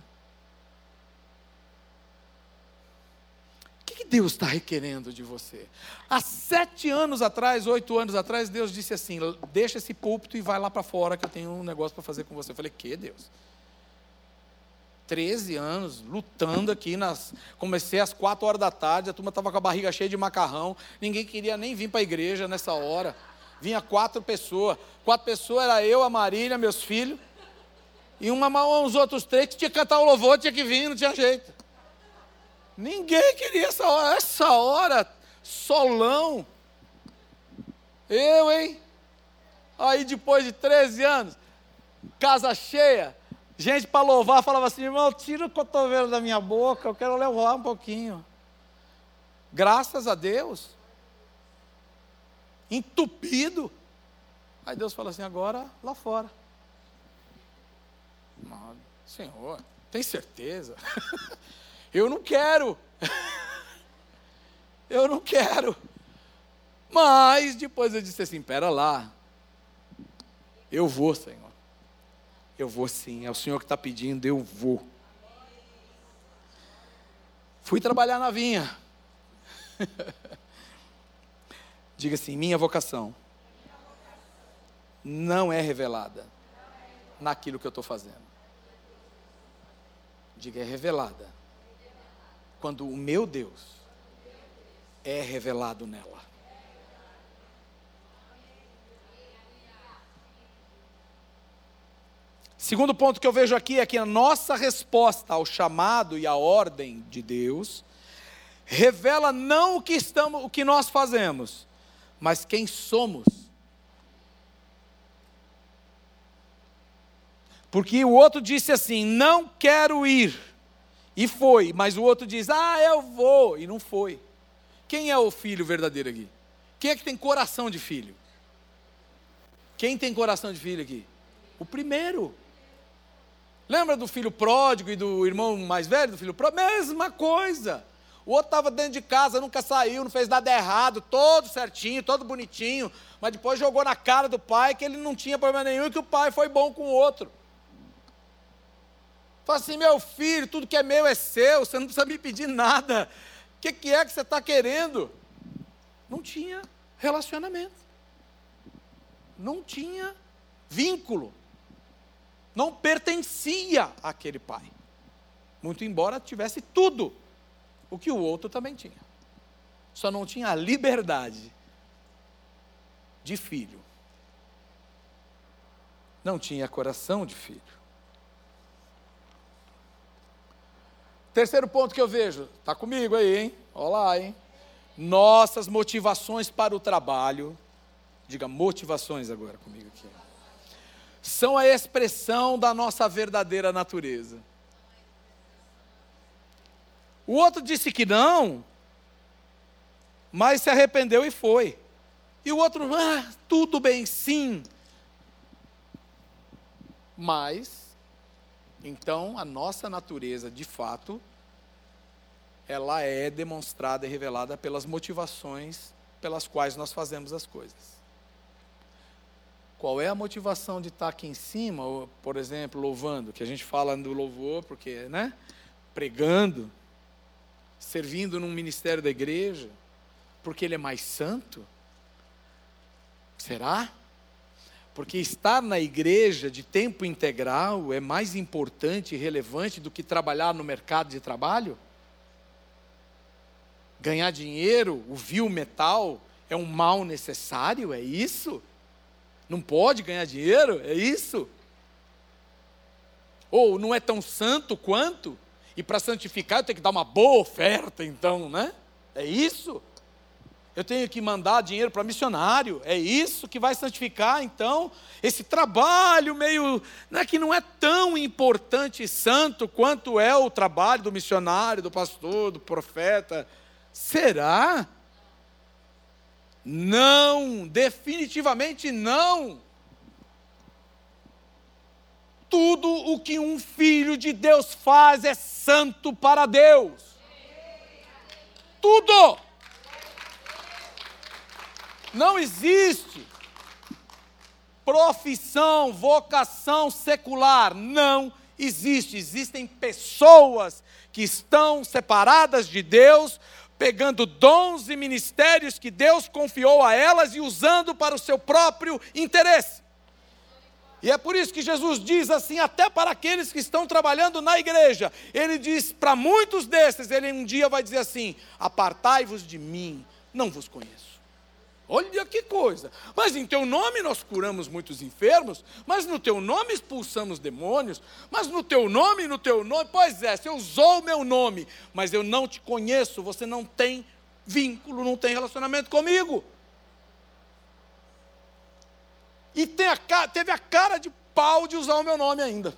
O que Deus está requerendo de você? Há sete anos atrás, oito anos atrás, Deus disse assim: deixa esse púlpito e vai lá para fora que eu tenho um negócio para fazer com você. Eu falei: que Deus? 13 anos, lutando aqui. Nas... Comecei às 4 horas da tarde, a turma estava com a barriga cheia de macarrão, ninguém queria nem vir para a igreja nessa hora. Vinha quatro pessoas. Quatro pessoas era eu, a Marília, meus filhos. E uma, uns outros três que tinha que cantar o louvor, tinha que vir, não tinha jeito. Ninguém queria essa hora. Essa hora, solão. Eu, hein? Aí depois de 13 anos, casa cheia, Gente para louvar falava assim, irmão, tira o cotovelo da minha boca, eu quero levar um pouquinho. Graças a Deus. Entupido. Aí Deus fala assim, agora lá fora. Senhor, tem certeza? eu não quero. eu não quero. Mas depois eu disse assim, pera lá. Eu vou, Senhor. Eu vou sim, é o Senhor que está pedindo, eu vou. Fui trabalhar na vinha. Diga assim: minha vocação não é revelada naquilo que eu estou fazendo. Diga, é revelada quando o meu Deus é revelado nela. Segundo ponto que eu vejo aqui é que a nossa resposta ao chamado e à ordem de Deus revela não o que estamos, o que nós fazemos, mas quem somos. Porque o outro disse assim: "Não quero ir". E foi, mas o outro diz: "Ah, eu vou", e não foi. Quem é o filho verdadeiro aqui? Quem é que tem coração de filho? Quem tem coração de filho aqui? O primeiro. Lembra do filho pródigo e do irmão mais velho do filho pródigo? Mesma coisa. O outro estava dentro de casa, nunca saiu, não fez nada errado, todo certinho, todo bonitinho, mas depois jogou na cara do pai que ele não tinha problema nenhum e que o pai foi bom com o outro. Fala assim, meu filho, tudo que é meu é seu, você não precisa me pedir nada. O que, que é que você está querendo? Não tinha relacionamento. Não tinha vínculo. Não pertencia àquele pai. Muito embora tivesse tudo o que o outro também tinha. Só não tinha a liberdade de filho. Não tinha coração de filho. Terceiro ponto que eu vejo, está comigo aí, hein? Olá, hein? Nossas motivações para o trabalho, diga motivações agora comigo aqui, são a expressão da nossa verdadeira natureza. O outro disse que não, mas se arrependeu e foi. E o outro, ah, tudo bem, sim. Mas, então, a nossa natureza, de fato, ela é demonstrada e revelada pelas motivações pelas quais nós fazemos as coisas. Qual é a motivação de estar aqui em cima, por exemplo, louvando, que a gente fala do louvor, porque, né? Pregando, servindo num ministério da igreja, porque ele é mais santo? Será? Porque estar na igreja de tempo integral é mais importante e relevante do que trabalhar no mercado de trabalho? Ganhar dinheiro, o vil metal, é um mal necessário? É isso? Não pode ganhar dinheiro? É isso? Ou não é tão santo quanto? E para santificar eu tenho que dar uma boa oferta, então, né? É isso? Eu tenho que mandar dinheiro para missionário. É isso que vai santificar, então, esse trabalho meio, né, que não é tão importante e santo quanto é o trabalho do missionário, do pastor, do profeta. Será? Não, definitivamente não tudo o que um filho de Deus faz é santo para Deus. Tudo. Não existe profissão, vocação secular. Não existe. Existem pessoas que estão separadas de Deus, pegando dons e ministérios que Deus confiou a elas e usando para o seu próprio interesse. E é por isso que Jesus diz assim, até para aqueles que estão trabalhando na igreja. Ele diz para muitos desses, ele um dia vai dizer assim: Apartai-vos de mim, não vos conheço. Olha que coisa. Mas em teu nome nós curamos muitos enfermos, mas no teu nome expulsamos demônios, mas no teu nome, no teu nome, pois é, você usou o meu nome, mas eu não te conheço, você não tem vínculo, não tem relacionamento comigo. E a, teve a cara de pau de usar o meu nome ainda.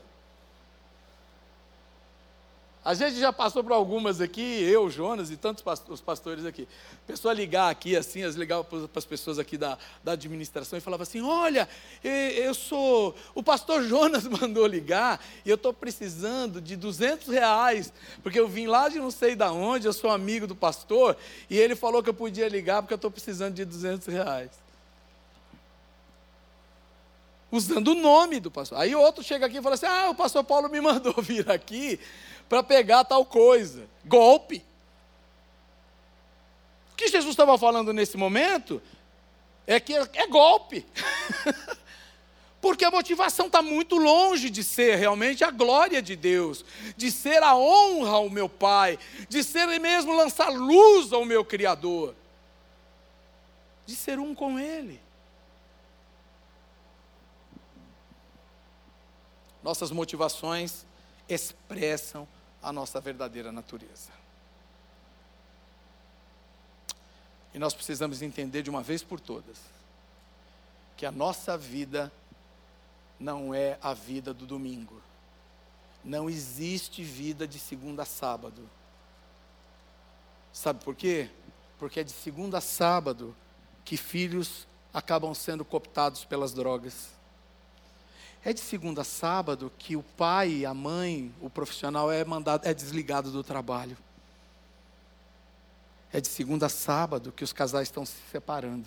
A gente já passou por algumas aqui, eu, Jonas e tantos os pastores aqui. A pessoa ligar aqui assim, as ligava para as pessoas aqui da, da administração e falava assim: Olha, eu sou. O pastor Jonas mandou ligar e eu estou precisando de 200 reais, porque eu vim lá de não sei da onde, eu sou amigo do pastor, e ele falou que eu podia ligar porque eu estou precisando de 200 reais usando o nome do pastor. Aí outro chega aqui e fala assim: ah, o pastor Paulo me mandou vir aqui para pegar tal coisa. Golpe. O que Jesus estava falando nesse momento é que é, é golpe. Porque a motivação está muito longe de ser realmente a glória de Deus, de ser a honra ao meu Pai, de ser mesmo lançar luz ao meu Criador, de ser um com Ele. nossas motivações expressam a nossa verdadeira natureza. E nós precisamos entender de uma vez por todas que a nossa vida não é a vida do domingo. Não existe vida de segunda a sábado. Sabe por quê? Porque é de segunda a sábado que filhos acabam sendo cooptados pelas drogas. É de segunda a sábado que o pai, a mãe, o profissional é mandado, é desligado do trabalho. É de segunda a sábado que os casais estão se separando.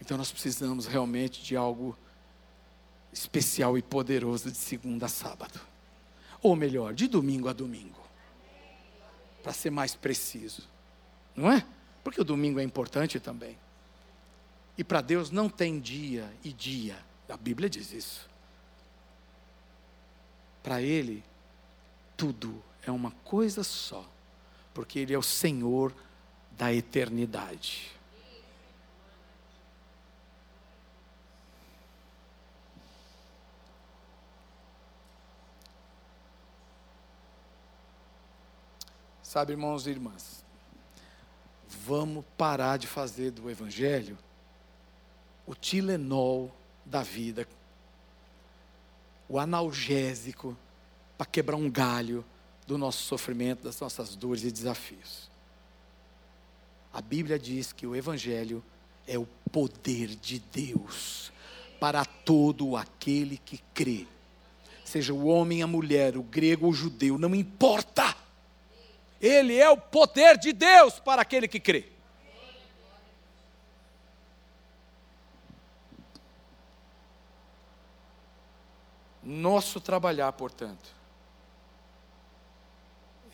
Então nós precisamos realmente de algo especial e poderoso de segunda a sábado. Ou melhor, de domingo a domingo. Para ser mais preciso. Não é? Porque o domingo é importante também. E para Deus não tem dia e dia. A Bíblia diz isso. Para Ele, tudo é uma coisa só. Porque Ele é o Senhor da eternidade. Sabe, irmãos e irmãs, vamos parar de fazer do Evangelho o Tilenol da vida, o analgésico para quebrar um galho do nosso sofrimento, das nossas dores e desafios. A Bíblia diz que o Evangelho é o poder de Deus para todo aquele que crê, seja o homem, a mulher, o grego ou o judeu, não importa ele é o poder de Deus para aquele que crê. Nosso trabalhar, portanto,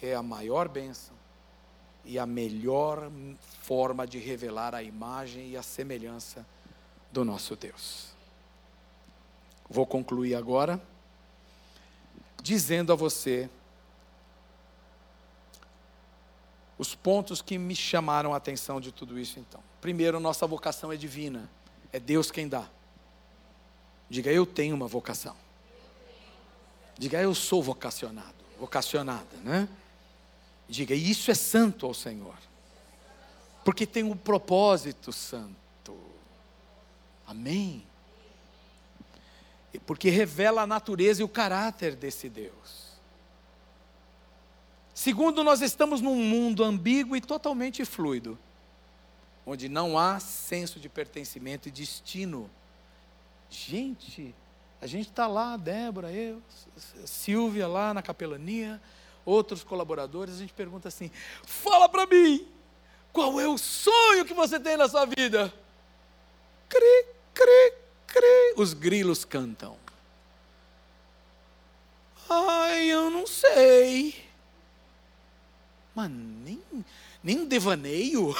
é a maior bênção e a melhor forma de revelar a imagem e a semelhança do nosso Deus. Vou concluir agora dizendo a você os pontos que me chamaram a atenção de tudo isso então. Primeiro, nossa vocação é divina. É Deus quem dá. Diga, eu tenho uma vocação. Diga, eu sou vocacionado, vocacionada, né? Diga, isso é santo ao Senhor. Porque tem um propósito santo. Amém. Porque revela a natureza e o caráter desse Deus. Segundo, nós estamos num mundo ambíguo e totalmente fluido, onde não há senso de pertencimento e destino. Gente, a gente está lá, Débora, eu, Silvia lá na capelania, outros colaboradores, a gente pergunta assim: fala para mim, qual é o sonho que você tem na sua vida? Cri, cri, cri. Os grilos cantam. Ai, eu não sei. Mas nem, nem um devaneio,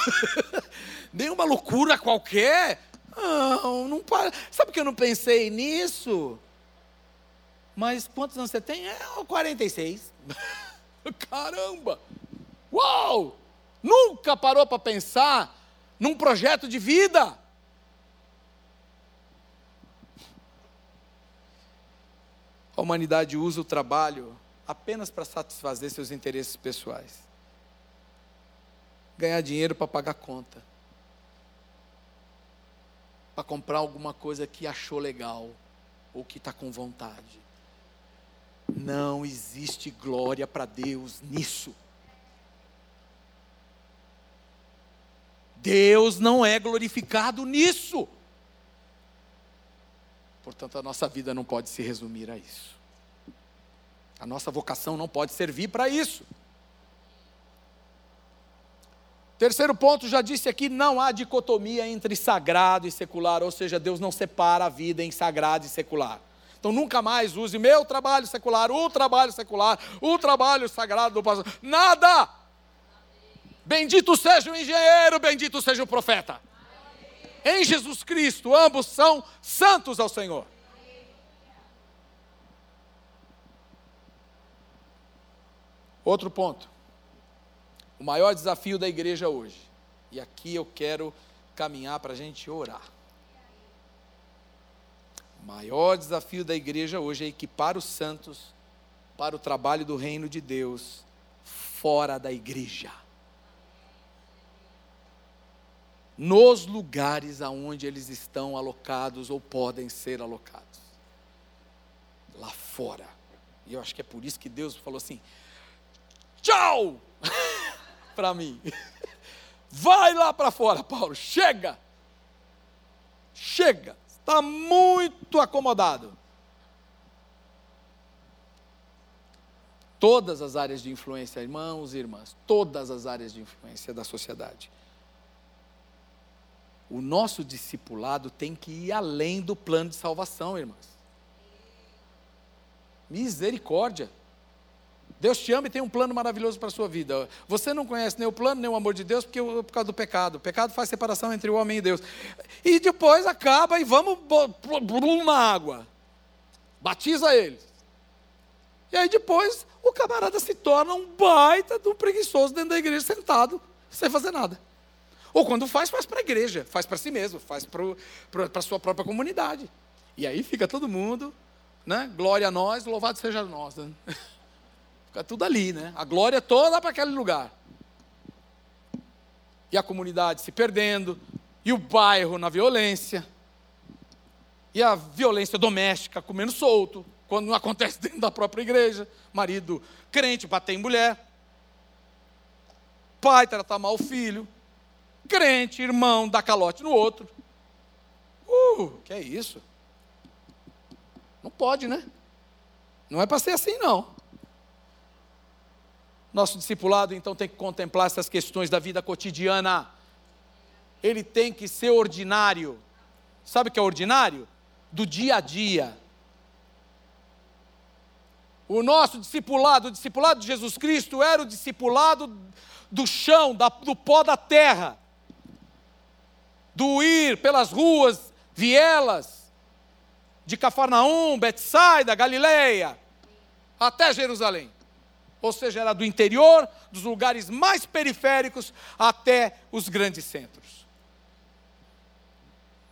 nem uma loucura qualquer. Não, não para. Sabe que eu não pensei nisso? Mas quantos anos você tem? É 46. Caramba! Uau! Nunca parou para pensar num projeto de vida? A humanidade usa o trabalho apenas para satisfazer seus interesses pessoais ganhar dinheiro para pagar conta, para comprar alguma coisa que achou legal ou que está com vontade. Não existe glória para Deus nisso. Deus não é glorificado nisso. Portanto, a nossa vida não pode se resumir a isso. A nossa vocação não pode servir para isso. Terceiro ponto, já disse aqui, não há dicotomia entre sagrado e secular, ou seja, Deus não separa a vida em sagrado e secular. Então nunca mais use meu trabalho secular, o trabalho secular, o trabalho sagrado do pastor. Nada! Bendito seja o engenheiro, bendito seja o profeta. Em Jesus Cristo, ambos são santos ao Senhor. Outro ponto o maior desafio da igreja hoje. E aqui eu quero caminhar para a gente orar. O maior desafio da igreja hoje é equipar os santos para o trabalho do reino de Deus fora da igreja. Nos lugares aonde eles estão alocados ou podem ser alocados. Lá fora. E eu acho que é por isso que Deus falou assim: tchau! Para mim. Vai lá para fora, Paulo, chega! Chega! Está muito acomodado. Todas as áreas de influência, irmãos e irmãs, todas as áreas de influência da sociedade. O nosso discipulado tem que ir além do plano de salvação, irmãs. Misericórdia. Deus te ama e tem um plano maravilhoso para a sua vida. Você não conhece nem o plano, nem o amor de Deus, porque por causa do pecado. O pecado faz separação entre o homem e Deus. E depois acaba e vamos na água. Batiza eles. E aí depois o camarada se torna um baita de um preguiçoso dentro da igreja, sentado, sem fazer nada. Ou quando faz, faz para a igreja, faz para si mesmo, faz para a sua própria comunidade. E aí fica todo mundo, né? Glória a nós, louvado seja nós. Né? Fica tudo ali, né? A glória toda para aquele lugar. E a comunidade se perdendo, e o bairro na violência, e a violência doméstica comendo solto, quando não acontece dentro da própria igreja. Marido crente bater em mulher, pai tratar mal o filho, crente, irmão, dar calote no outro. Uh, que é isso? Não pode, né? Não é para ser assim, não. Nosso discipulado, então, tem que contemplar essas questões da vida cotidiana. Ele tem que ser ordinário. Sabe o que é ordinário? Do dia a dia. O nosso discipulado, o discipulado de Jesus Cristo, era o discipulado do chão, do pó da terra. Do ir pelas ruas, vielas, de Cafarnaum, Betsaida, Galileia, até Jerusalém ou seja, era do interior, dos lugares mais periféricos até os grandes centros.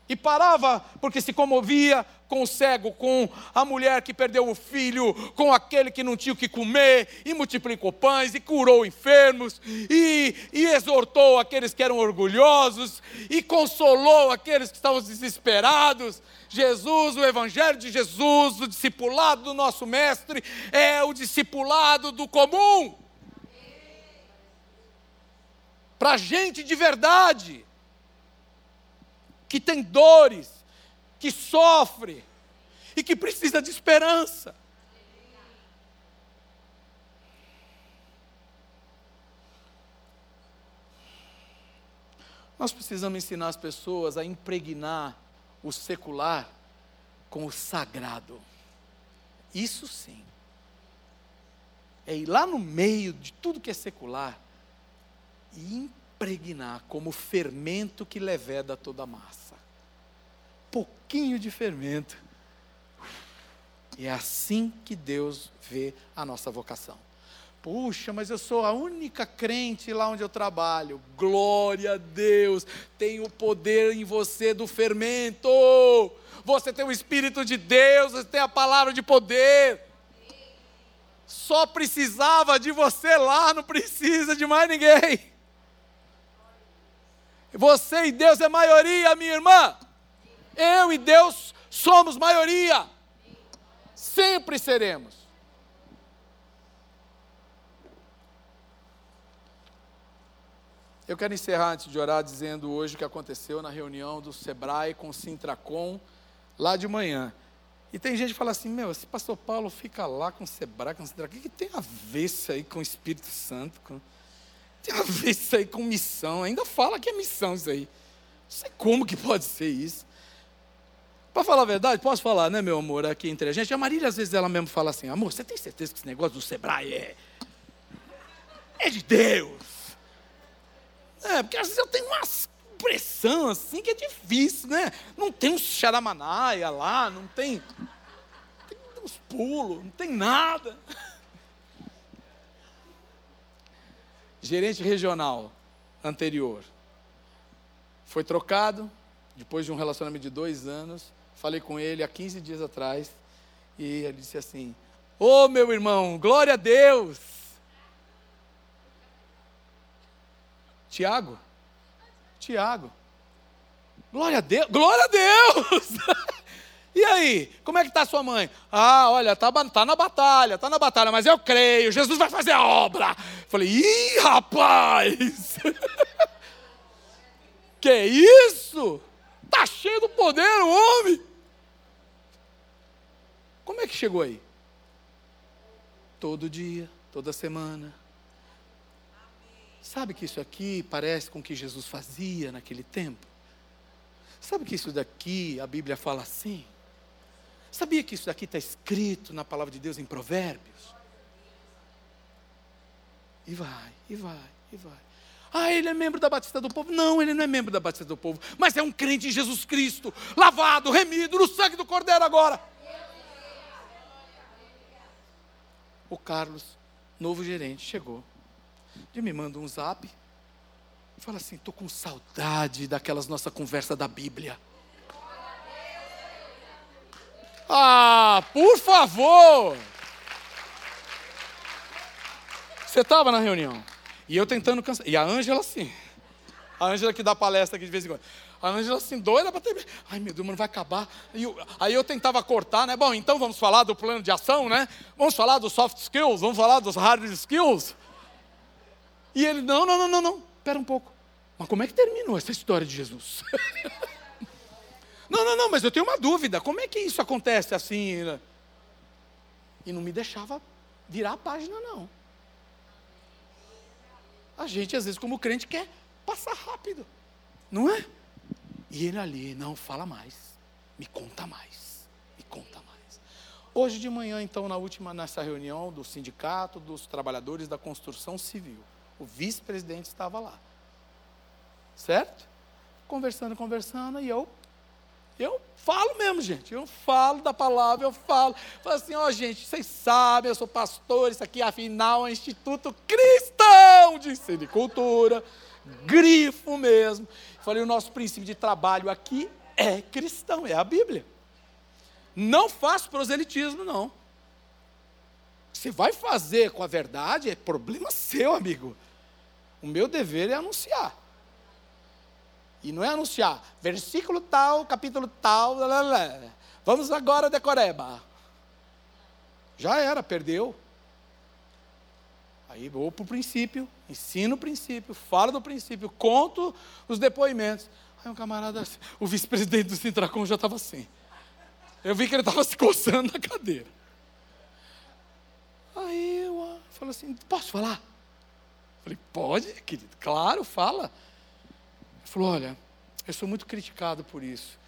E parava porque se comovia com o cego, com a mulher que perdeu o filho, com aquele que não tinha o que comer, e multiplicou pães, e curou enfermos, e, e exortou aqueles que eram orgulhosos, e consolou aqueles que estavam desesperados. Jesus, o Evangelho de Jesus, o discipulado do nosso Mestre, é o discipulado do comum. Para gente de verdade, que tem dores, que sofre e que precisa de esperança. Nós precisamos ensinar as pessoas a impregnar o secular com o sagrado. Isso sim. É ir lá no meio de tudo que é secular e impregnar como fermento que leveda toda a massa. Pouquinho de fermento. E é assim que Deus vê a nossa vocação. Puxa, mas eu sou a única crente lá onde eu trabalho. Glória a Deus, tem o poder em você do fermento. Você tem o Espírito de Deus, você tem a palavra de poder. Só precisava de você lá, não precisa de mais ninguém. Você e Deus é maioria, minha irmã. Eu e Deus somos maioria. Sempre seremos. Eu quero encerrar antes de orar dizendo hoje o que aconteceu na reunião do Sebrae com o Sintracom lá de manhã. E tem gente que fala assim, meu, esse pastor Paulo fica lá com o Sebrae, com o Sintracom, o que, que tem a ver isso aí com o Espírito Santo? Com... Tem a ver isso aí com missão, ainda fala que é missão isso aí. Não sei como que pode ser isso. Para falar a verdade, posso falar, né, meu amor, aqui entre a gente. A Marília, às vezes, ela mesmo fala assim: amor, você tem certeza que esse negócio do Sebrae é. é de Deus? É, porque às vezes eu tenho uma pressão assim que é difícil, né? Não tem um xaramanaia lá, não tem, tem uns pulos, não tem nada. Gerente regional anterior. Foi trocado, depois de um relacionamento de dois anos, falei com ele há 15 dias atrás, e ele disse assim: Ô oh, meu irmão, glória a Deus! Tiago, Tiago, glória a Deus, glória a Deus! E aí, como é que está sua mãe? Ah, olha, está tá na batalha, está na batalha, mas eu creio, Jesus vai fazer a obra. Falei, ih, rapaz! que isso? Está cheio do poder o homem. Como é que chegou aí? Todo dia, toda semana. Sabe que isso aqui parece com o que Jesus fazia naquele tempo? Sabe que isso daqui, a Bíblia fala assim? Sabia que isso daqui está escrito na palavra de Deus em Provérbios? E vai, e vai, e vai. Ah, ele é membro da Batista do Povo. Não, ele não é membro da Batista do Povo. Mas é um crente em Jesus Cristo, lavado, remido no sangue do Cordeiro agora. O Carlos, novo gerente, chegou. Ele me manda um zap. Fala assim: estou com saudade daquelas nossa conversa da Bíblia. Ah, por favor! Você estava na reunião. E eu tentando cansar. E a Ângela, assim. A Ângela que dá palestra aqui de vez em quando. A Ângela, assim, doida para ter. Ai, meu Deus, não vai acabar. Eu... Aí eu tentava cortar, né? Bom, então vamos falar do plano de ação, né? Vamos falar dos soft skills, vamos falar dos hard skills. E ele, não, não, não, não, não. Espera um pouco. Mas como é que terminou essa história de Jesus? Não, não, não, mas eu tenho uma dúvida. Como é que isso acontece assim? E não me deixava virar a página, não. A gente, às vezes, como crente, quer passar rápido. Não é? E ele ali, não, fala mais. Me conta mais. Me conta mais. Hoje de manhã, então, na última, nessa reunião do sindicato dos trabalhadores da construção civil, o vice-presidente estava lá. Certo? Conversando, conversando, e eu eu falo mesmo, gente. Eu falo da palavra, eu falo. Falo assim, ó, oh, gente, vocês sabem, eu sou pastor, isso aqui afinal é um Instituto Cristão de Ensino e Cultura. Grifo mesmo. Falei, o nosso princípio de trabalho aqui é cristão, é a Bíblia. Não faço proselitismo, não. Você vai fazer com a verdade, é problema seu, amigo. O meu dever é anunciar. E não é anunciar, versículo tal, capítulo tal, blá, blá. vamos agora decoreba. Já era, perdeu. Aí vou para o princípio, ensino o princípio, falo do princípio, conto os depoimentos. Aí um camarada, o vice-presidente do Sintracom já estava assim. Eu vi que ele estava se coçando na cadeira. Aí eu falei assim, posso falar? Falei, pode, querido, claro, fala falou: Olha, eu sou muito criticado por isso,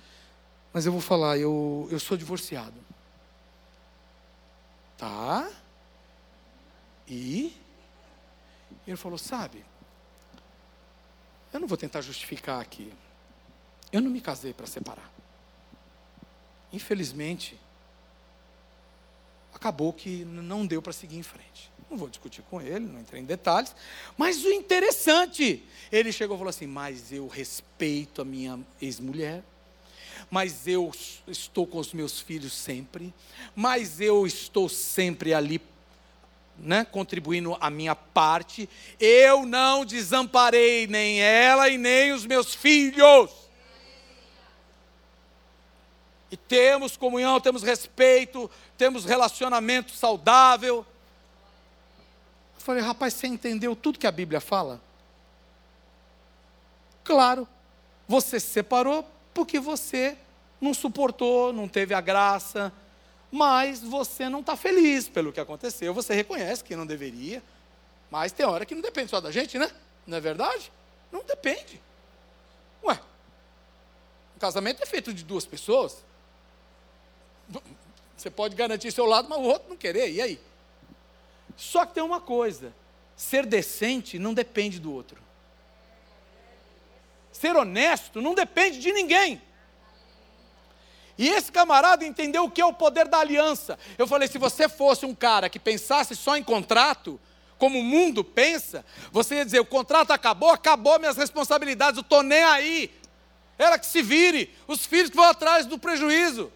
mas eu vou falar, eu, eu sou divorciado. Tá? E? E ele falou: Sabe, eu não vou tentar justificar aqui. Eu não me casei para separar. Infelizmente, acabou que não deu para seguir em frente. Não vou discutir com ele, não entrei em detalhes. Mas o interessante, ele chegou e falou assim: Mas eu respeito a minha ex-mulher, mas eu estou com os meus filhos sempre, mas eu estou sempre ali né, contribuindo a minha parte. Eu não desamparei nem ela e nem os meus filhos. E temos comunhão, temos respeito, temos relacionamento saudável. Falei, rapaz, você entendeu tudo que a Bíblia fala? Claro, você se separou porque você não suportou, não teve a graça, mas você não está feliz pelo que aconteceu. Você reconhece que não deveria, mas tem hora que não depende só da gente, né? Não é verdade? Não depende. Ué, o casamento é feito de duas pessoas. Você pode garantir seu lado, mas o outro não querer, e aí? Só que tem uma coisa: ser decente não depende do outro. Ser honesto não depende de ninguém. E esse camarada entendeu o que é o poder da aliança. Eu falei: se você fosse um cara que pensasse só em contrato, como o mundo pensa, você ia dizer: o contrato acabou, acabou minhas responsabilidades, eu estou nem aí. ela que se vire, os filhos que vão atrás do prejuízo.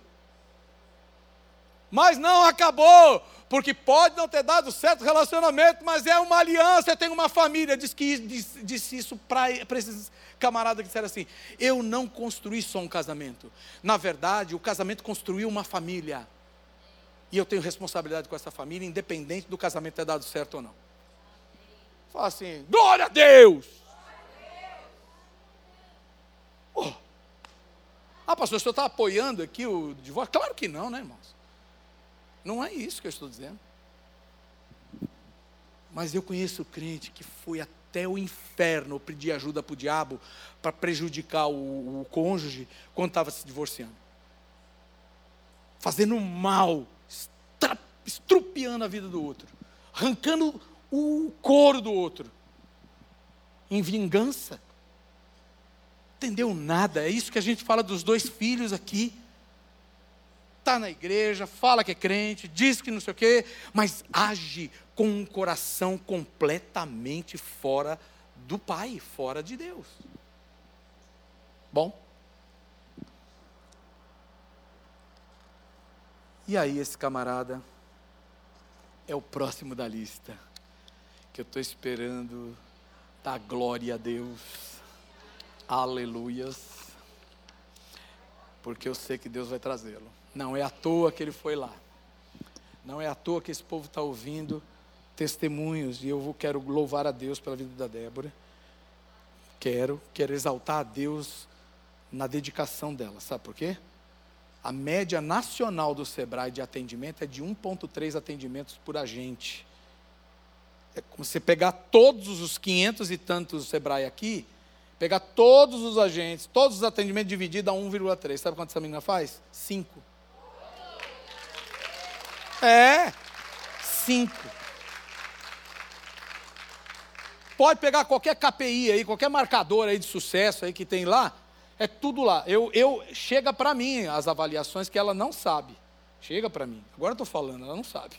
Mas não acabou, porque pode não ter dado certo relacionamento, mas é uma aliança, tem uma família. Diz que disse, disse isso para esses camaradas que disseram assim: Eu não construí só um casamento. Na verdade, o casamento construiu uma família. E eu tenho responsabilidade com essa família, independente do casamento ter dado certo ou não. Fala assim: Glória a Deus! Oh. Ah, pastor, o senhor está apoiando aqui o divórcio? Claro que não, né, irmãos? Não é isso que eu estou dizendo. Mas eu conheço crente que foi até o inferno pedir ajuda para o diabo para prejudicar o, o cônjuge quando estava se divorciando. Fazendo mal, estrupiando a vida do outro, arrancando o couro do outro, em vingança. Entendeu nada? É isso que a gente fala dos dois filhos aqui está na igreja, fala que é crente, diz que não sei o quê, mas age com um coração completamente fora do Pai, fora de Deus. Bom? E aí, esse camarada é o próximo da lista, que eu estou esperando dar glória a Deus. Aleluias. Porque eu sei que Deus vai trazê-lo. Não é à toa que ele foi lá. Não é à toa que esse povo está ouvindo testemunhos. E eu quero louvar a Deus pela vida da Débora. Quero, quero exaltar a Deus na dedicação dela. Sabe por quê? A média nacional do Sebrae de atendimento é de 1,3 atendimentos por agente. É como você pegar todos os 500 e tantos do Sebrae aqui, pegar todos os agentes, todos os atendimentos dividido a 1,3. Sabe quanto essa menina faz? 5. É, cinco. Pode pegar qualquer KPI aí, qualquer marcador aí de sucesso aí que tem lá, é tudo lá. Eu, eu chega para mim as avaliações que ela não sabe. Chega para mim. Agora estou falando, ela não sabe.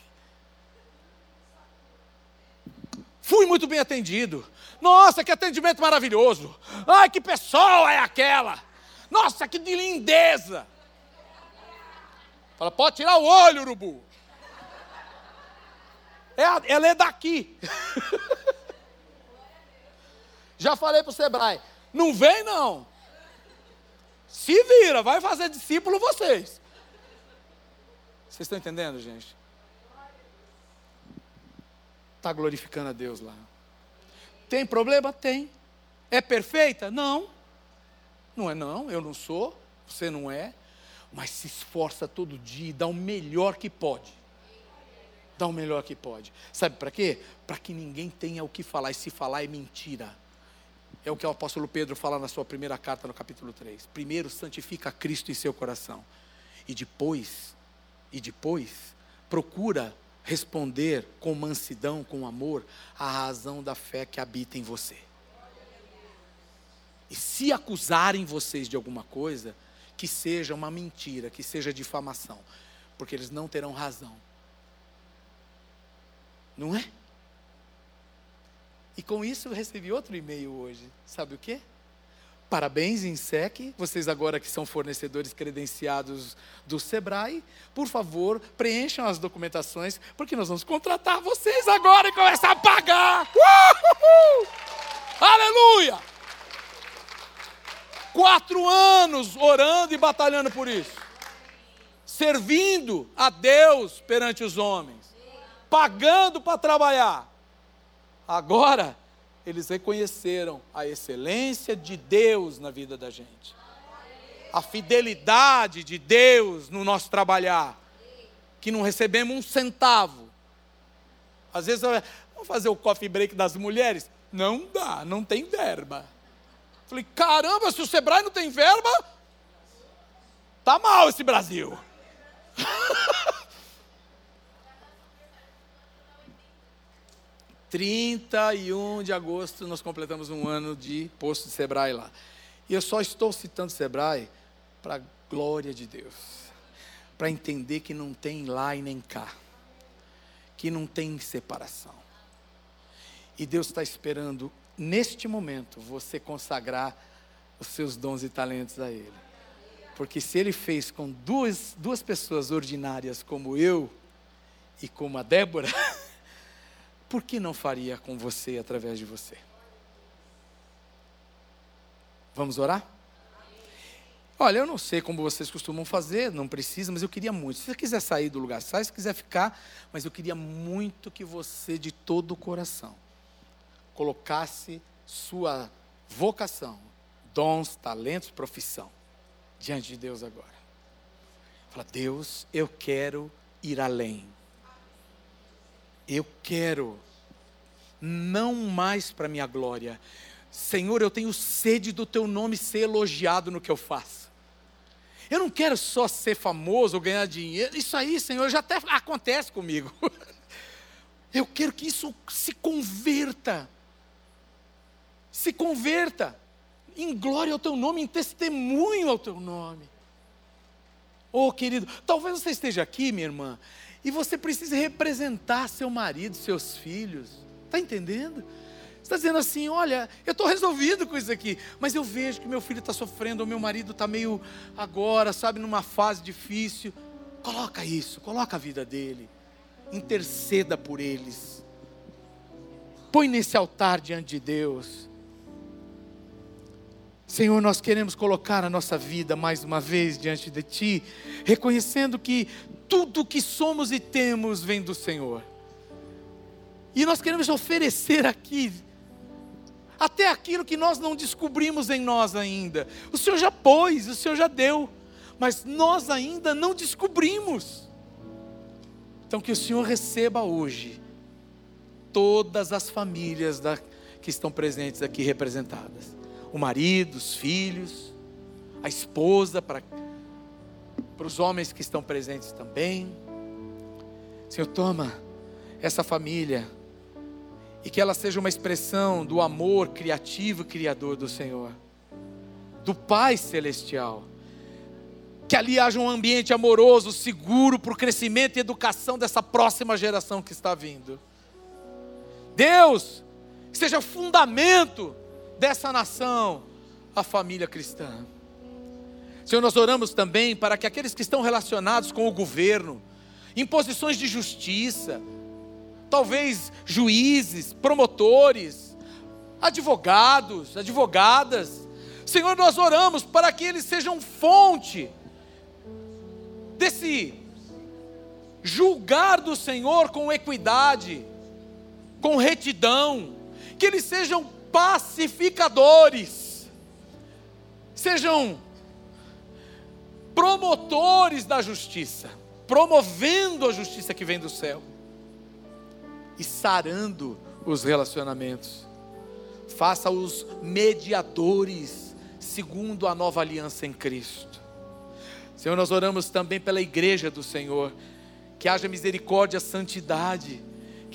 Fui muito bem atendido. Nossa, que atendimento maravilhoso. Ai, que pessoa é aquela. Nossa, que de lindeza. Fala, pode tirar o olho, urubu. É, ela é daqui. Já falei para o Sebrae, não vem não. Se vira, vai fazer discípulo vocês. Vocês estão entendendo, gente? Está glorificando a Deus lá. Tem problema? Tem. É perfeita? Não. Não é não, eu não sou, você não é. Mas se esforça todo dia e dá o melhor que pode dá o melhor que pode. Sabe para quê? Para que ninguém tenha o que falar, e se falar é mentira. É o que o apóstolo Pedro fala na sua primeira carta, no capítulo 3. Primeiro, santifica Cristo em seu coração. E depois, e depois, procura responder com mansidão, com amor, a razão da fé que habita em você. E se acusarem vocês de alguma coisa, que seja uma mentira, que seja difamação, porque eles não terão razão não é? E com isso eu recebi outro e-mail hoje. Sabe o quê? Parabéns, INSEC, vocês agora que são fornecedores credenciados do Sebrae, por favor, preencham as documentações, porque nós vamos contratar vocês agora e começar a pagar. Uhul! Aleluia! Quatro anos orando e batalhando por isso, servindo a Deus perante os homens pagando para trabalhar. Agora, eles reconheceram a excelência de Deus na vida da gente, a fidelidade de Deus no nosso trabalhar, que não recebemos um centavo. Às vezes, vamos fazer o coffee break das mulheres? Não dá, não tem verba. Falei, caramba, se o Sebrae não tem verba, tá mal esse Brasil. 31 de agosto nós completamos um ano de posto de Sebrae lá. E eu só estou citando Sebrae para a glória de Deus. Para entender que não tem lá e nem cá. Que não tem separação. E Deus está esperando, neste momento, você consagrar os seus dons e talentos a Ele. Porque se Ele fez com duas, duas pessoas ordinárias como eu e como a Débora, por que não faria com você através de você? Vamos orar? Olha, eu não sei como vocês costumam fazer, não precisa, mas eu queria muito. Se você quiser sair do lugar, sai. Se quiser ficar, mas eu queria muito que você, de todo o coração, colocasse sua vocação, dons, talentos, profissão, diante de Deus agora. Fala, Deus, eu quero ir além. Eu quero, não mais para minha glória. Senhor, eu tenho sede do teu nome ser elogiado no que eu faço. Eu não quero só ser famoso ou ganhar dinheiro. Isso aí, Senhor, já até acontece comigo. Eu quero que isso se converta. Se converta em glória ao teu nome, em testemunho ao teu nome. Oh, querido, talvez você esteja aqui, minha irmã, e você precise representar seu marido, seus filhos. Está entendendo? está dizendo assim: olha, eu estou resolvido com isso aqui, mas eu vejo que meu filho está sofrendo, o meu marido está meio agora, sabe, numa fase difícil. Coloca isso, coloca a vida dele, interceda por eles, põe nesse altar diante de Deus. Senhor, nós queremos colocar a nossa vida mais uma vez diante de Ti, reconhecendo que tudo que somos e temos vem do Senhor. E nós queremos oferecer aqui até aquilo que nós não descobrimos em nós ainda. O Senhor já pôs, o Senhor já deu, mas nós ainda não descobrimos. Então, que o Senhor receba hoje todas as famílias da, que estão presentes aqui representadas: o marido, os filhos, a esposa, para, para os homens que estão presentes também. Senhor, toma essa família e que ela seja uma expressão do amor criativo e criador do Senhor, do Pai Celestial. Que ali haja um ambiente amoroso, seguro para o crescimento e educação dessa próxima geração que está vindo. Deus, que seja fundamento dessa nação, a família cristã. Senhor, nós oramos também para que aqueles que estão relacionados com o governo, em posições de justiça, talvez juízes, promotores, advogados, advogadas. Senhor, nós oramos para que eles sejam fonte desse julgar do Senhor com equidade, com retidão, que eles sejam pacificadores, sejam promotores da justiça, promovendo a justiça que vem do céu e sarando os relacionamentos. Faça-os mediadores, segundo a nova aliança em Cristo. Senhor, nós oramos também pela igreja do Senhor, que haja misericórdia, santidade,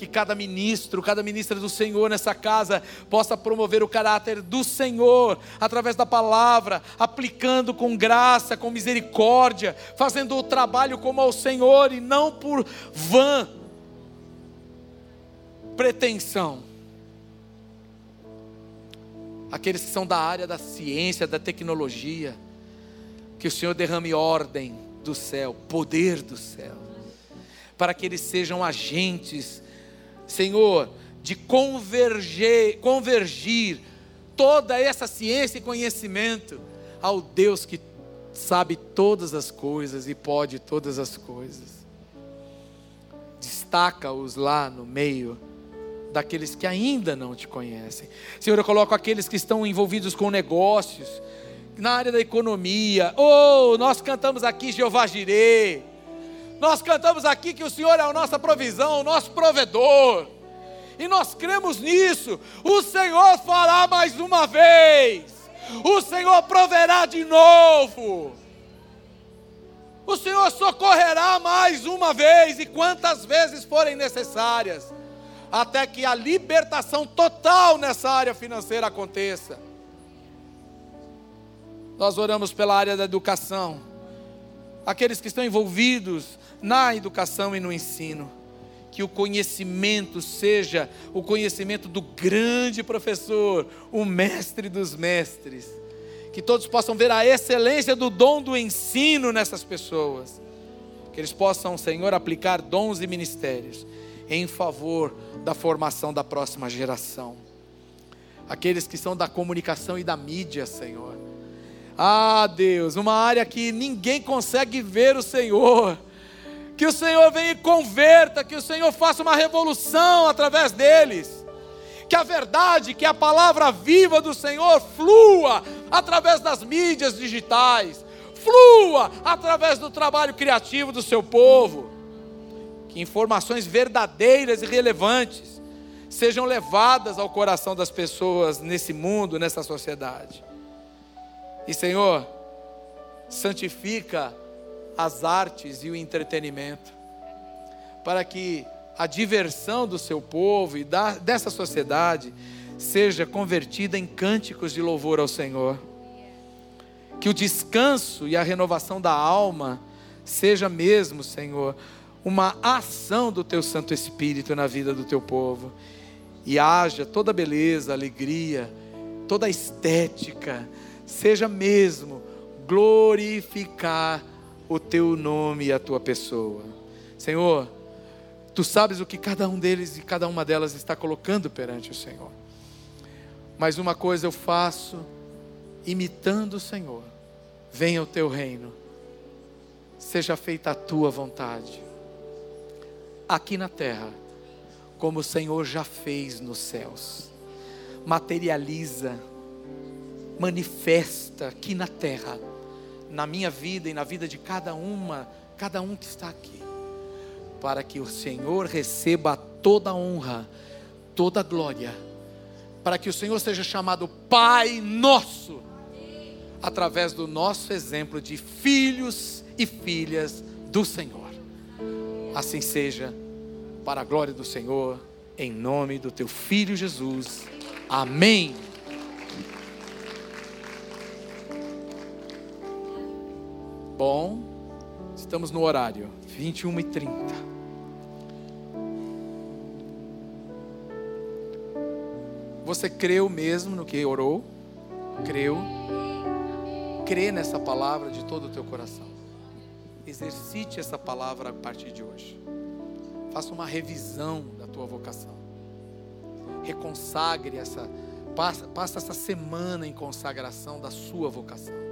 que cada ministro, cada ministra do Senhor nessa casa possa promover o caráter do Senhor através da palavra, aplicando com graça, com misericórdia, fazendo o trabalho como ao Senhor e não por vã pretensão. Aqueles que são da área da ciência, da tecnologia, que o Senhor derrame ordem do céu, poder do céu, para que eles sejam agentes, Senhor, de converger, convergir toda essa ciência e conhecimento ao Deus que sabe todas as coisas e pode todas as coisas. Destaca-os lá no meio daqueles que ainda não te conhecem. Senhor, eu coloco aqueles que estão envolvidos com negócios, na área da economia. Oh, nós cantamos aqui Jeová Jirê. Nós cantamos aqui que o Senhor é a nossa provisão, o nosso provedor. E nós cremos nisso. O Senhor fará mais uma vez. O Senhor proverá de novo. O Senhor socorrerá mais uma vez e quantas vezes forem necessárias até que a libertação total nessa área financeira aconteça. Nós oramos pela área da educação, aqueles que estão envolvidos na educação e no ensino, que o conhecimento seja o conhecimento do grande professor, o mestre dos mestres, Que todos possam ver a excelência do dom do ensino nessas pessoas. Que eles possam, Senhor, aplicar dons e ministérios em favor da formação da próxima geração. Aqueles que são da comunicação e da mídia, Senhor. Ah, Deus, uma área que ninguém consegue ver o Senhor. Que o Senhor venha e converta, que o Senhor faça uma revolução através deles. Que a verdade, que a palavra viva do Senhor flua através das mídias digitais, flua através do trabalho criativo do seu povo. Que informações verdadeiras e relevantes sejam levadas ao coração das pessoas nesse mundo, nessa sociedade. E Senhor, santifica as artes e o entretenimento, para que a diversão do seu povo e da, dessa sociedade seja convertida em cânticos de louvor ao Senhor. Que o descanso e a renovação da alma seja mesmo, Senhor, uma ação do teu Santo Espírito na vida do teu povo. E haja toda beleza, alegria, toda estética, seja mesmo glorificar o teu nome e a tua pessoa. Senhor, tu sabes o que cada um deles e cada uma delas está colocando perante o Senhor. Mas uma coisa eu faço, imitando o Senhor. Venha o teu reino, seja feita a tua vontade, aqui na terra, como o Senhor já fez nos céus. Materializa, manifesta aqui na terra, na minha vida e na vida de cada uma, cada um que está aqui, para que o Senhor receba toda a honra, toda a glória, para que o Senhor seja chamado Pai nosso através do nosso exemplo de filhos e filhas do Senhor. Assim seja, para a glória do Senhor, em nome do teu filho Jesus. Amém. Bom, estamos no horário, 21 e 30. Você creu mesmo no que orou? Creu? crê nessa palavra de todo o teu coração. Exercite essa palavra a partir de hoje. Faça uma revisão da tua vocação. Reconsagre essa, passa, passa essa semana em consagração da sua vocação.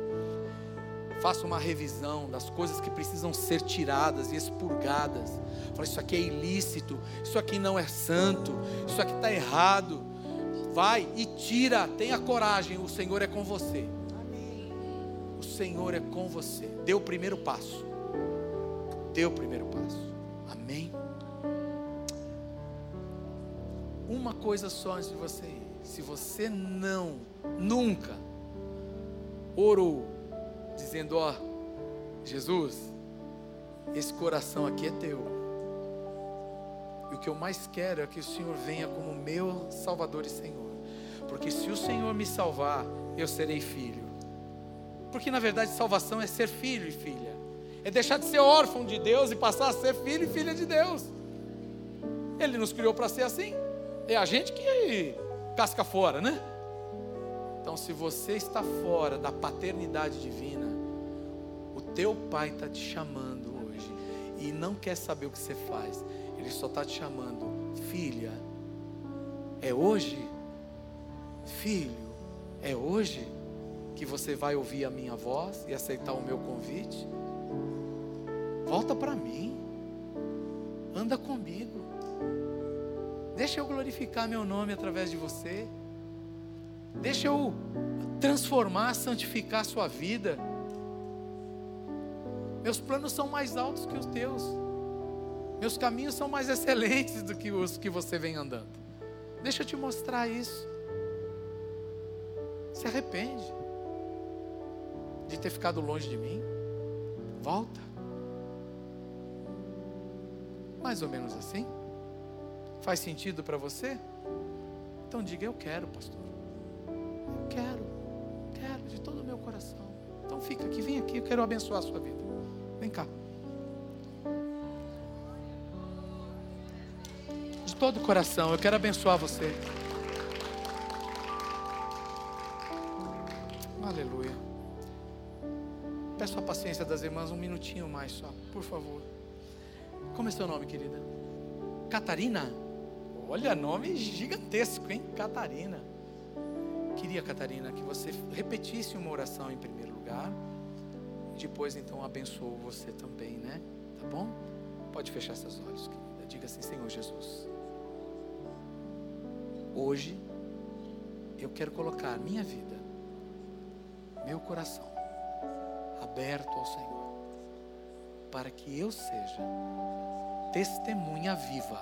Faça uma revisão das coisas que precisam ser tiradas e expurgadas. Fala, isso aqui é ilícito, isso aqui não é santo, isso aqui está errado. Vai e tira, tenha coragem, o Senhor é com você. Senhor é com você. Dê o primeiro passo. Dê o primeiro passo. Amém. Uma coisa só antes de você ir. Se você não, nunca orou, dizendo: Ó, Jesus, esse coração aqui é teu. E o que eu mais quero é que o Senhor venha como meu Salvador e Senhor. Porque se o Senhor me salvar, eu serei filho. Porque na verdade salvação é ser filho e filha. É deixar de ser órfão de Deus e passar a ser filho e filha de Deus. Ele nos criou para ser assim. É a gente que casca fora, né? Então, se você está fora da paternidade divina, o teu pai está te chamando hoje e não quer saber o que você faz. Ele só está te chamando, filha. É hoje, filho. É hoje que você vai ouvir a minha voz e aceitar o meu convite? Volta para mim. Anda comigo. Deixa eu glorificar meu nome através de você. Deixa eu transformar, santificar a sua vida. Meus planos são mais altos que os teus. Meus caminhos são mais excelentes do que os que você vem andando. Deixa eu te mostrar isso. Se arrepende de ter ficado longe de mim? Volta. Mais ou menos assim? Faz sentido para você? Então diga: Eu quero, pastor. Quero, quero de todo o meu coração. Então fica aqui, vem aqui, eu quero abençoar a sua vida. Vem cá. De todo o coração, eu quero abençoar você. Aleluia. Peço a paciência das irmãs um minutinho mais só, por favor. Como é seu nome, querida? Catarina? Olha, nome gigantesco, hein? Catarina. Queria, Catarina, que você repetisse uma oração em primeiro lugar. Depois, então, abençoo você também, né? Tá bom? Pode fechar seus olhos, querida. Diga assim, Senhor Jesus. Hoje, eu quero colocar minha vida, meu coração, aberto ao Senhor, para que eu seja testemunha viva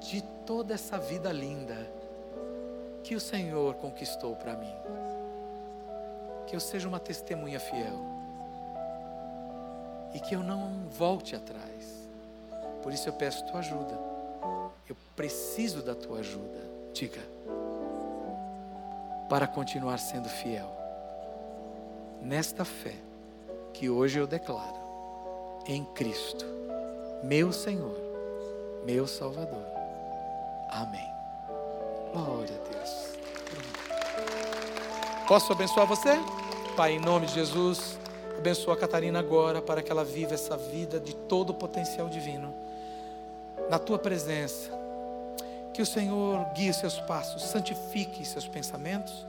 de toda essa vida linda que o Senhor conquistou para mim. Que eu seja uma testemunha fiel e que eu não volte atrás. Por isso eu peço tua ajuda. Eu preciso da tua ajuda. Diga. Para continuar sendo fiel. Nesta fé que hoje eu declaro em Cristo, meu Senhor, meu Salvador. Amém. Glória a Deus. Posso abençoar você? Pai, em nome de Jesus, abençoa a Catarina agora para que ela viva essa vida de todo o potencial divino. Na tua presença, que o Senhor guie seus passos, santifique seus pensamentos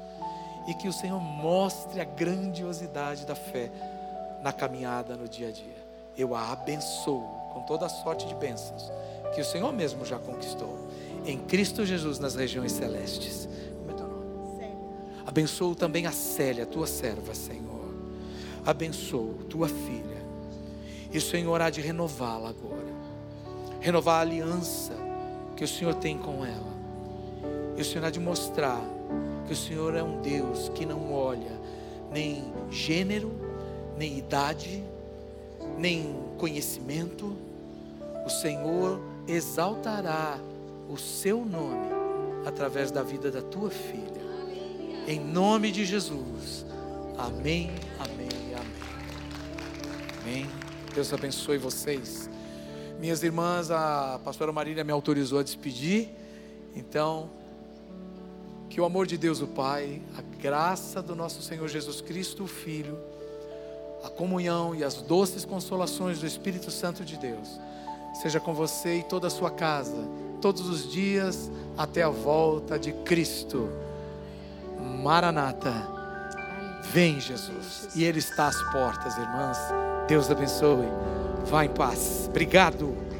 e que o Senhor mostre a grandiosidade da fé na caminhada no dia a dia. Eu a abençoo com toda a sorte de bênçãos que o Senhor mesmo já conquistou em Cristo Jesus nas regiões celestes. Abençoo também a Célia, tua serva, Senhor. Abençoo tua filha. E o Senhor há de renová-la agora. Renovar a aliança que o Senhor tem com ela. E o Senhor há de mostrar que o Senhor é um Deus que não olha nem gênero, nem idade, nem conhecimento. O Senhor exaltará o seu nome através da vida da tua filha. Em nome de Jesus. Amém, amém, amém. Amém. Deus abençoe vocês. Minhas irmãs, a pastora Marília me autorizou a despedir. Então, que o amor de Deus, o Pai, a graça do nosso Senhor Jesus Cristo, o Filho, a comunhão e as doces consolações do Espírito Santo de Deus, seja com você e toda a sua casa todos os dias até a volta de Cristo. Maranata. Vem, Jesus. E Ele está às portas, irmãs. Deus abençoe. Vá em paz. Obrigado.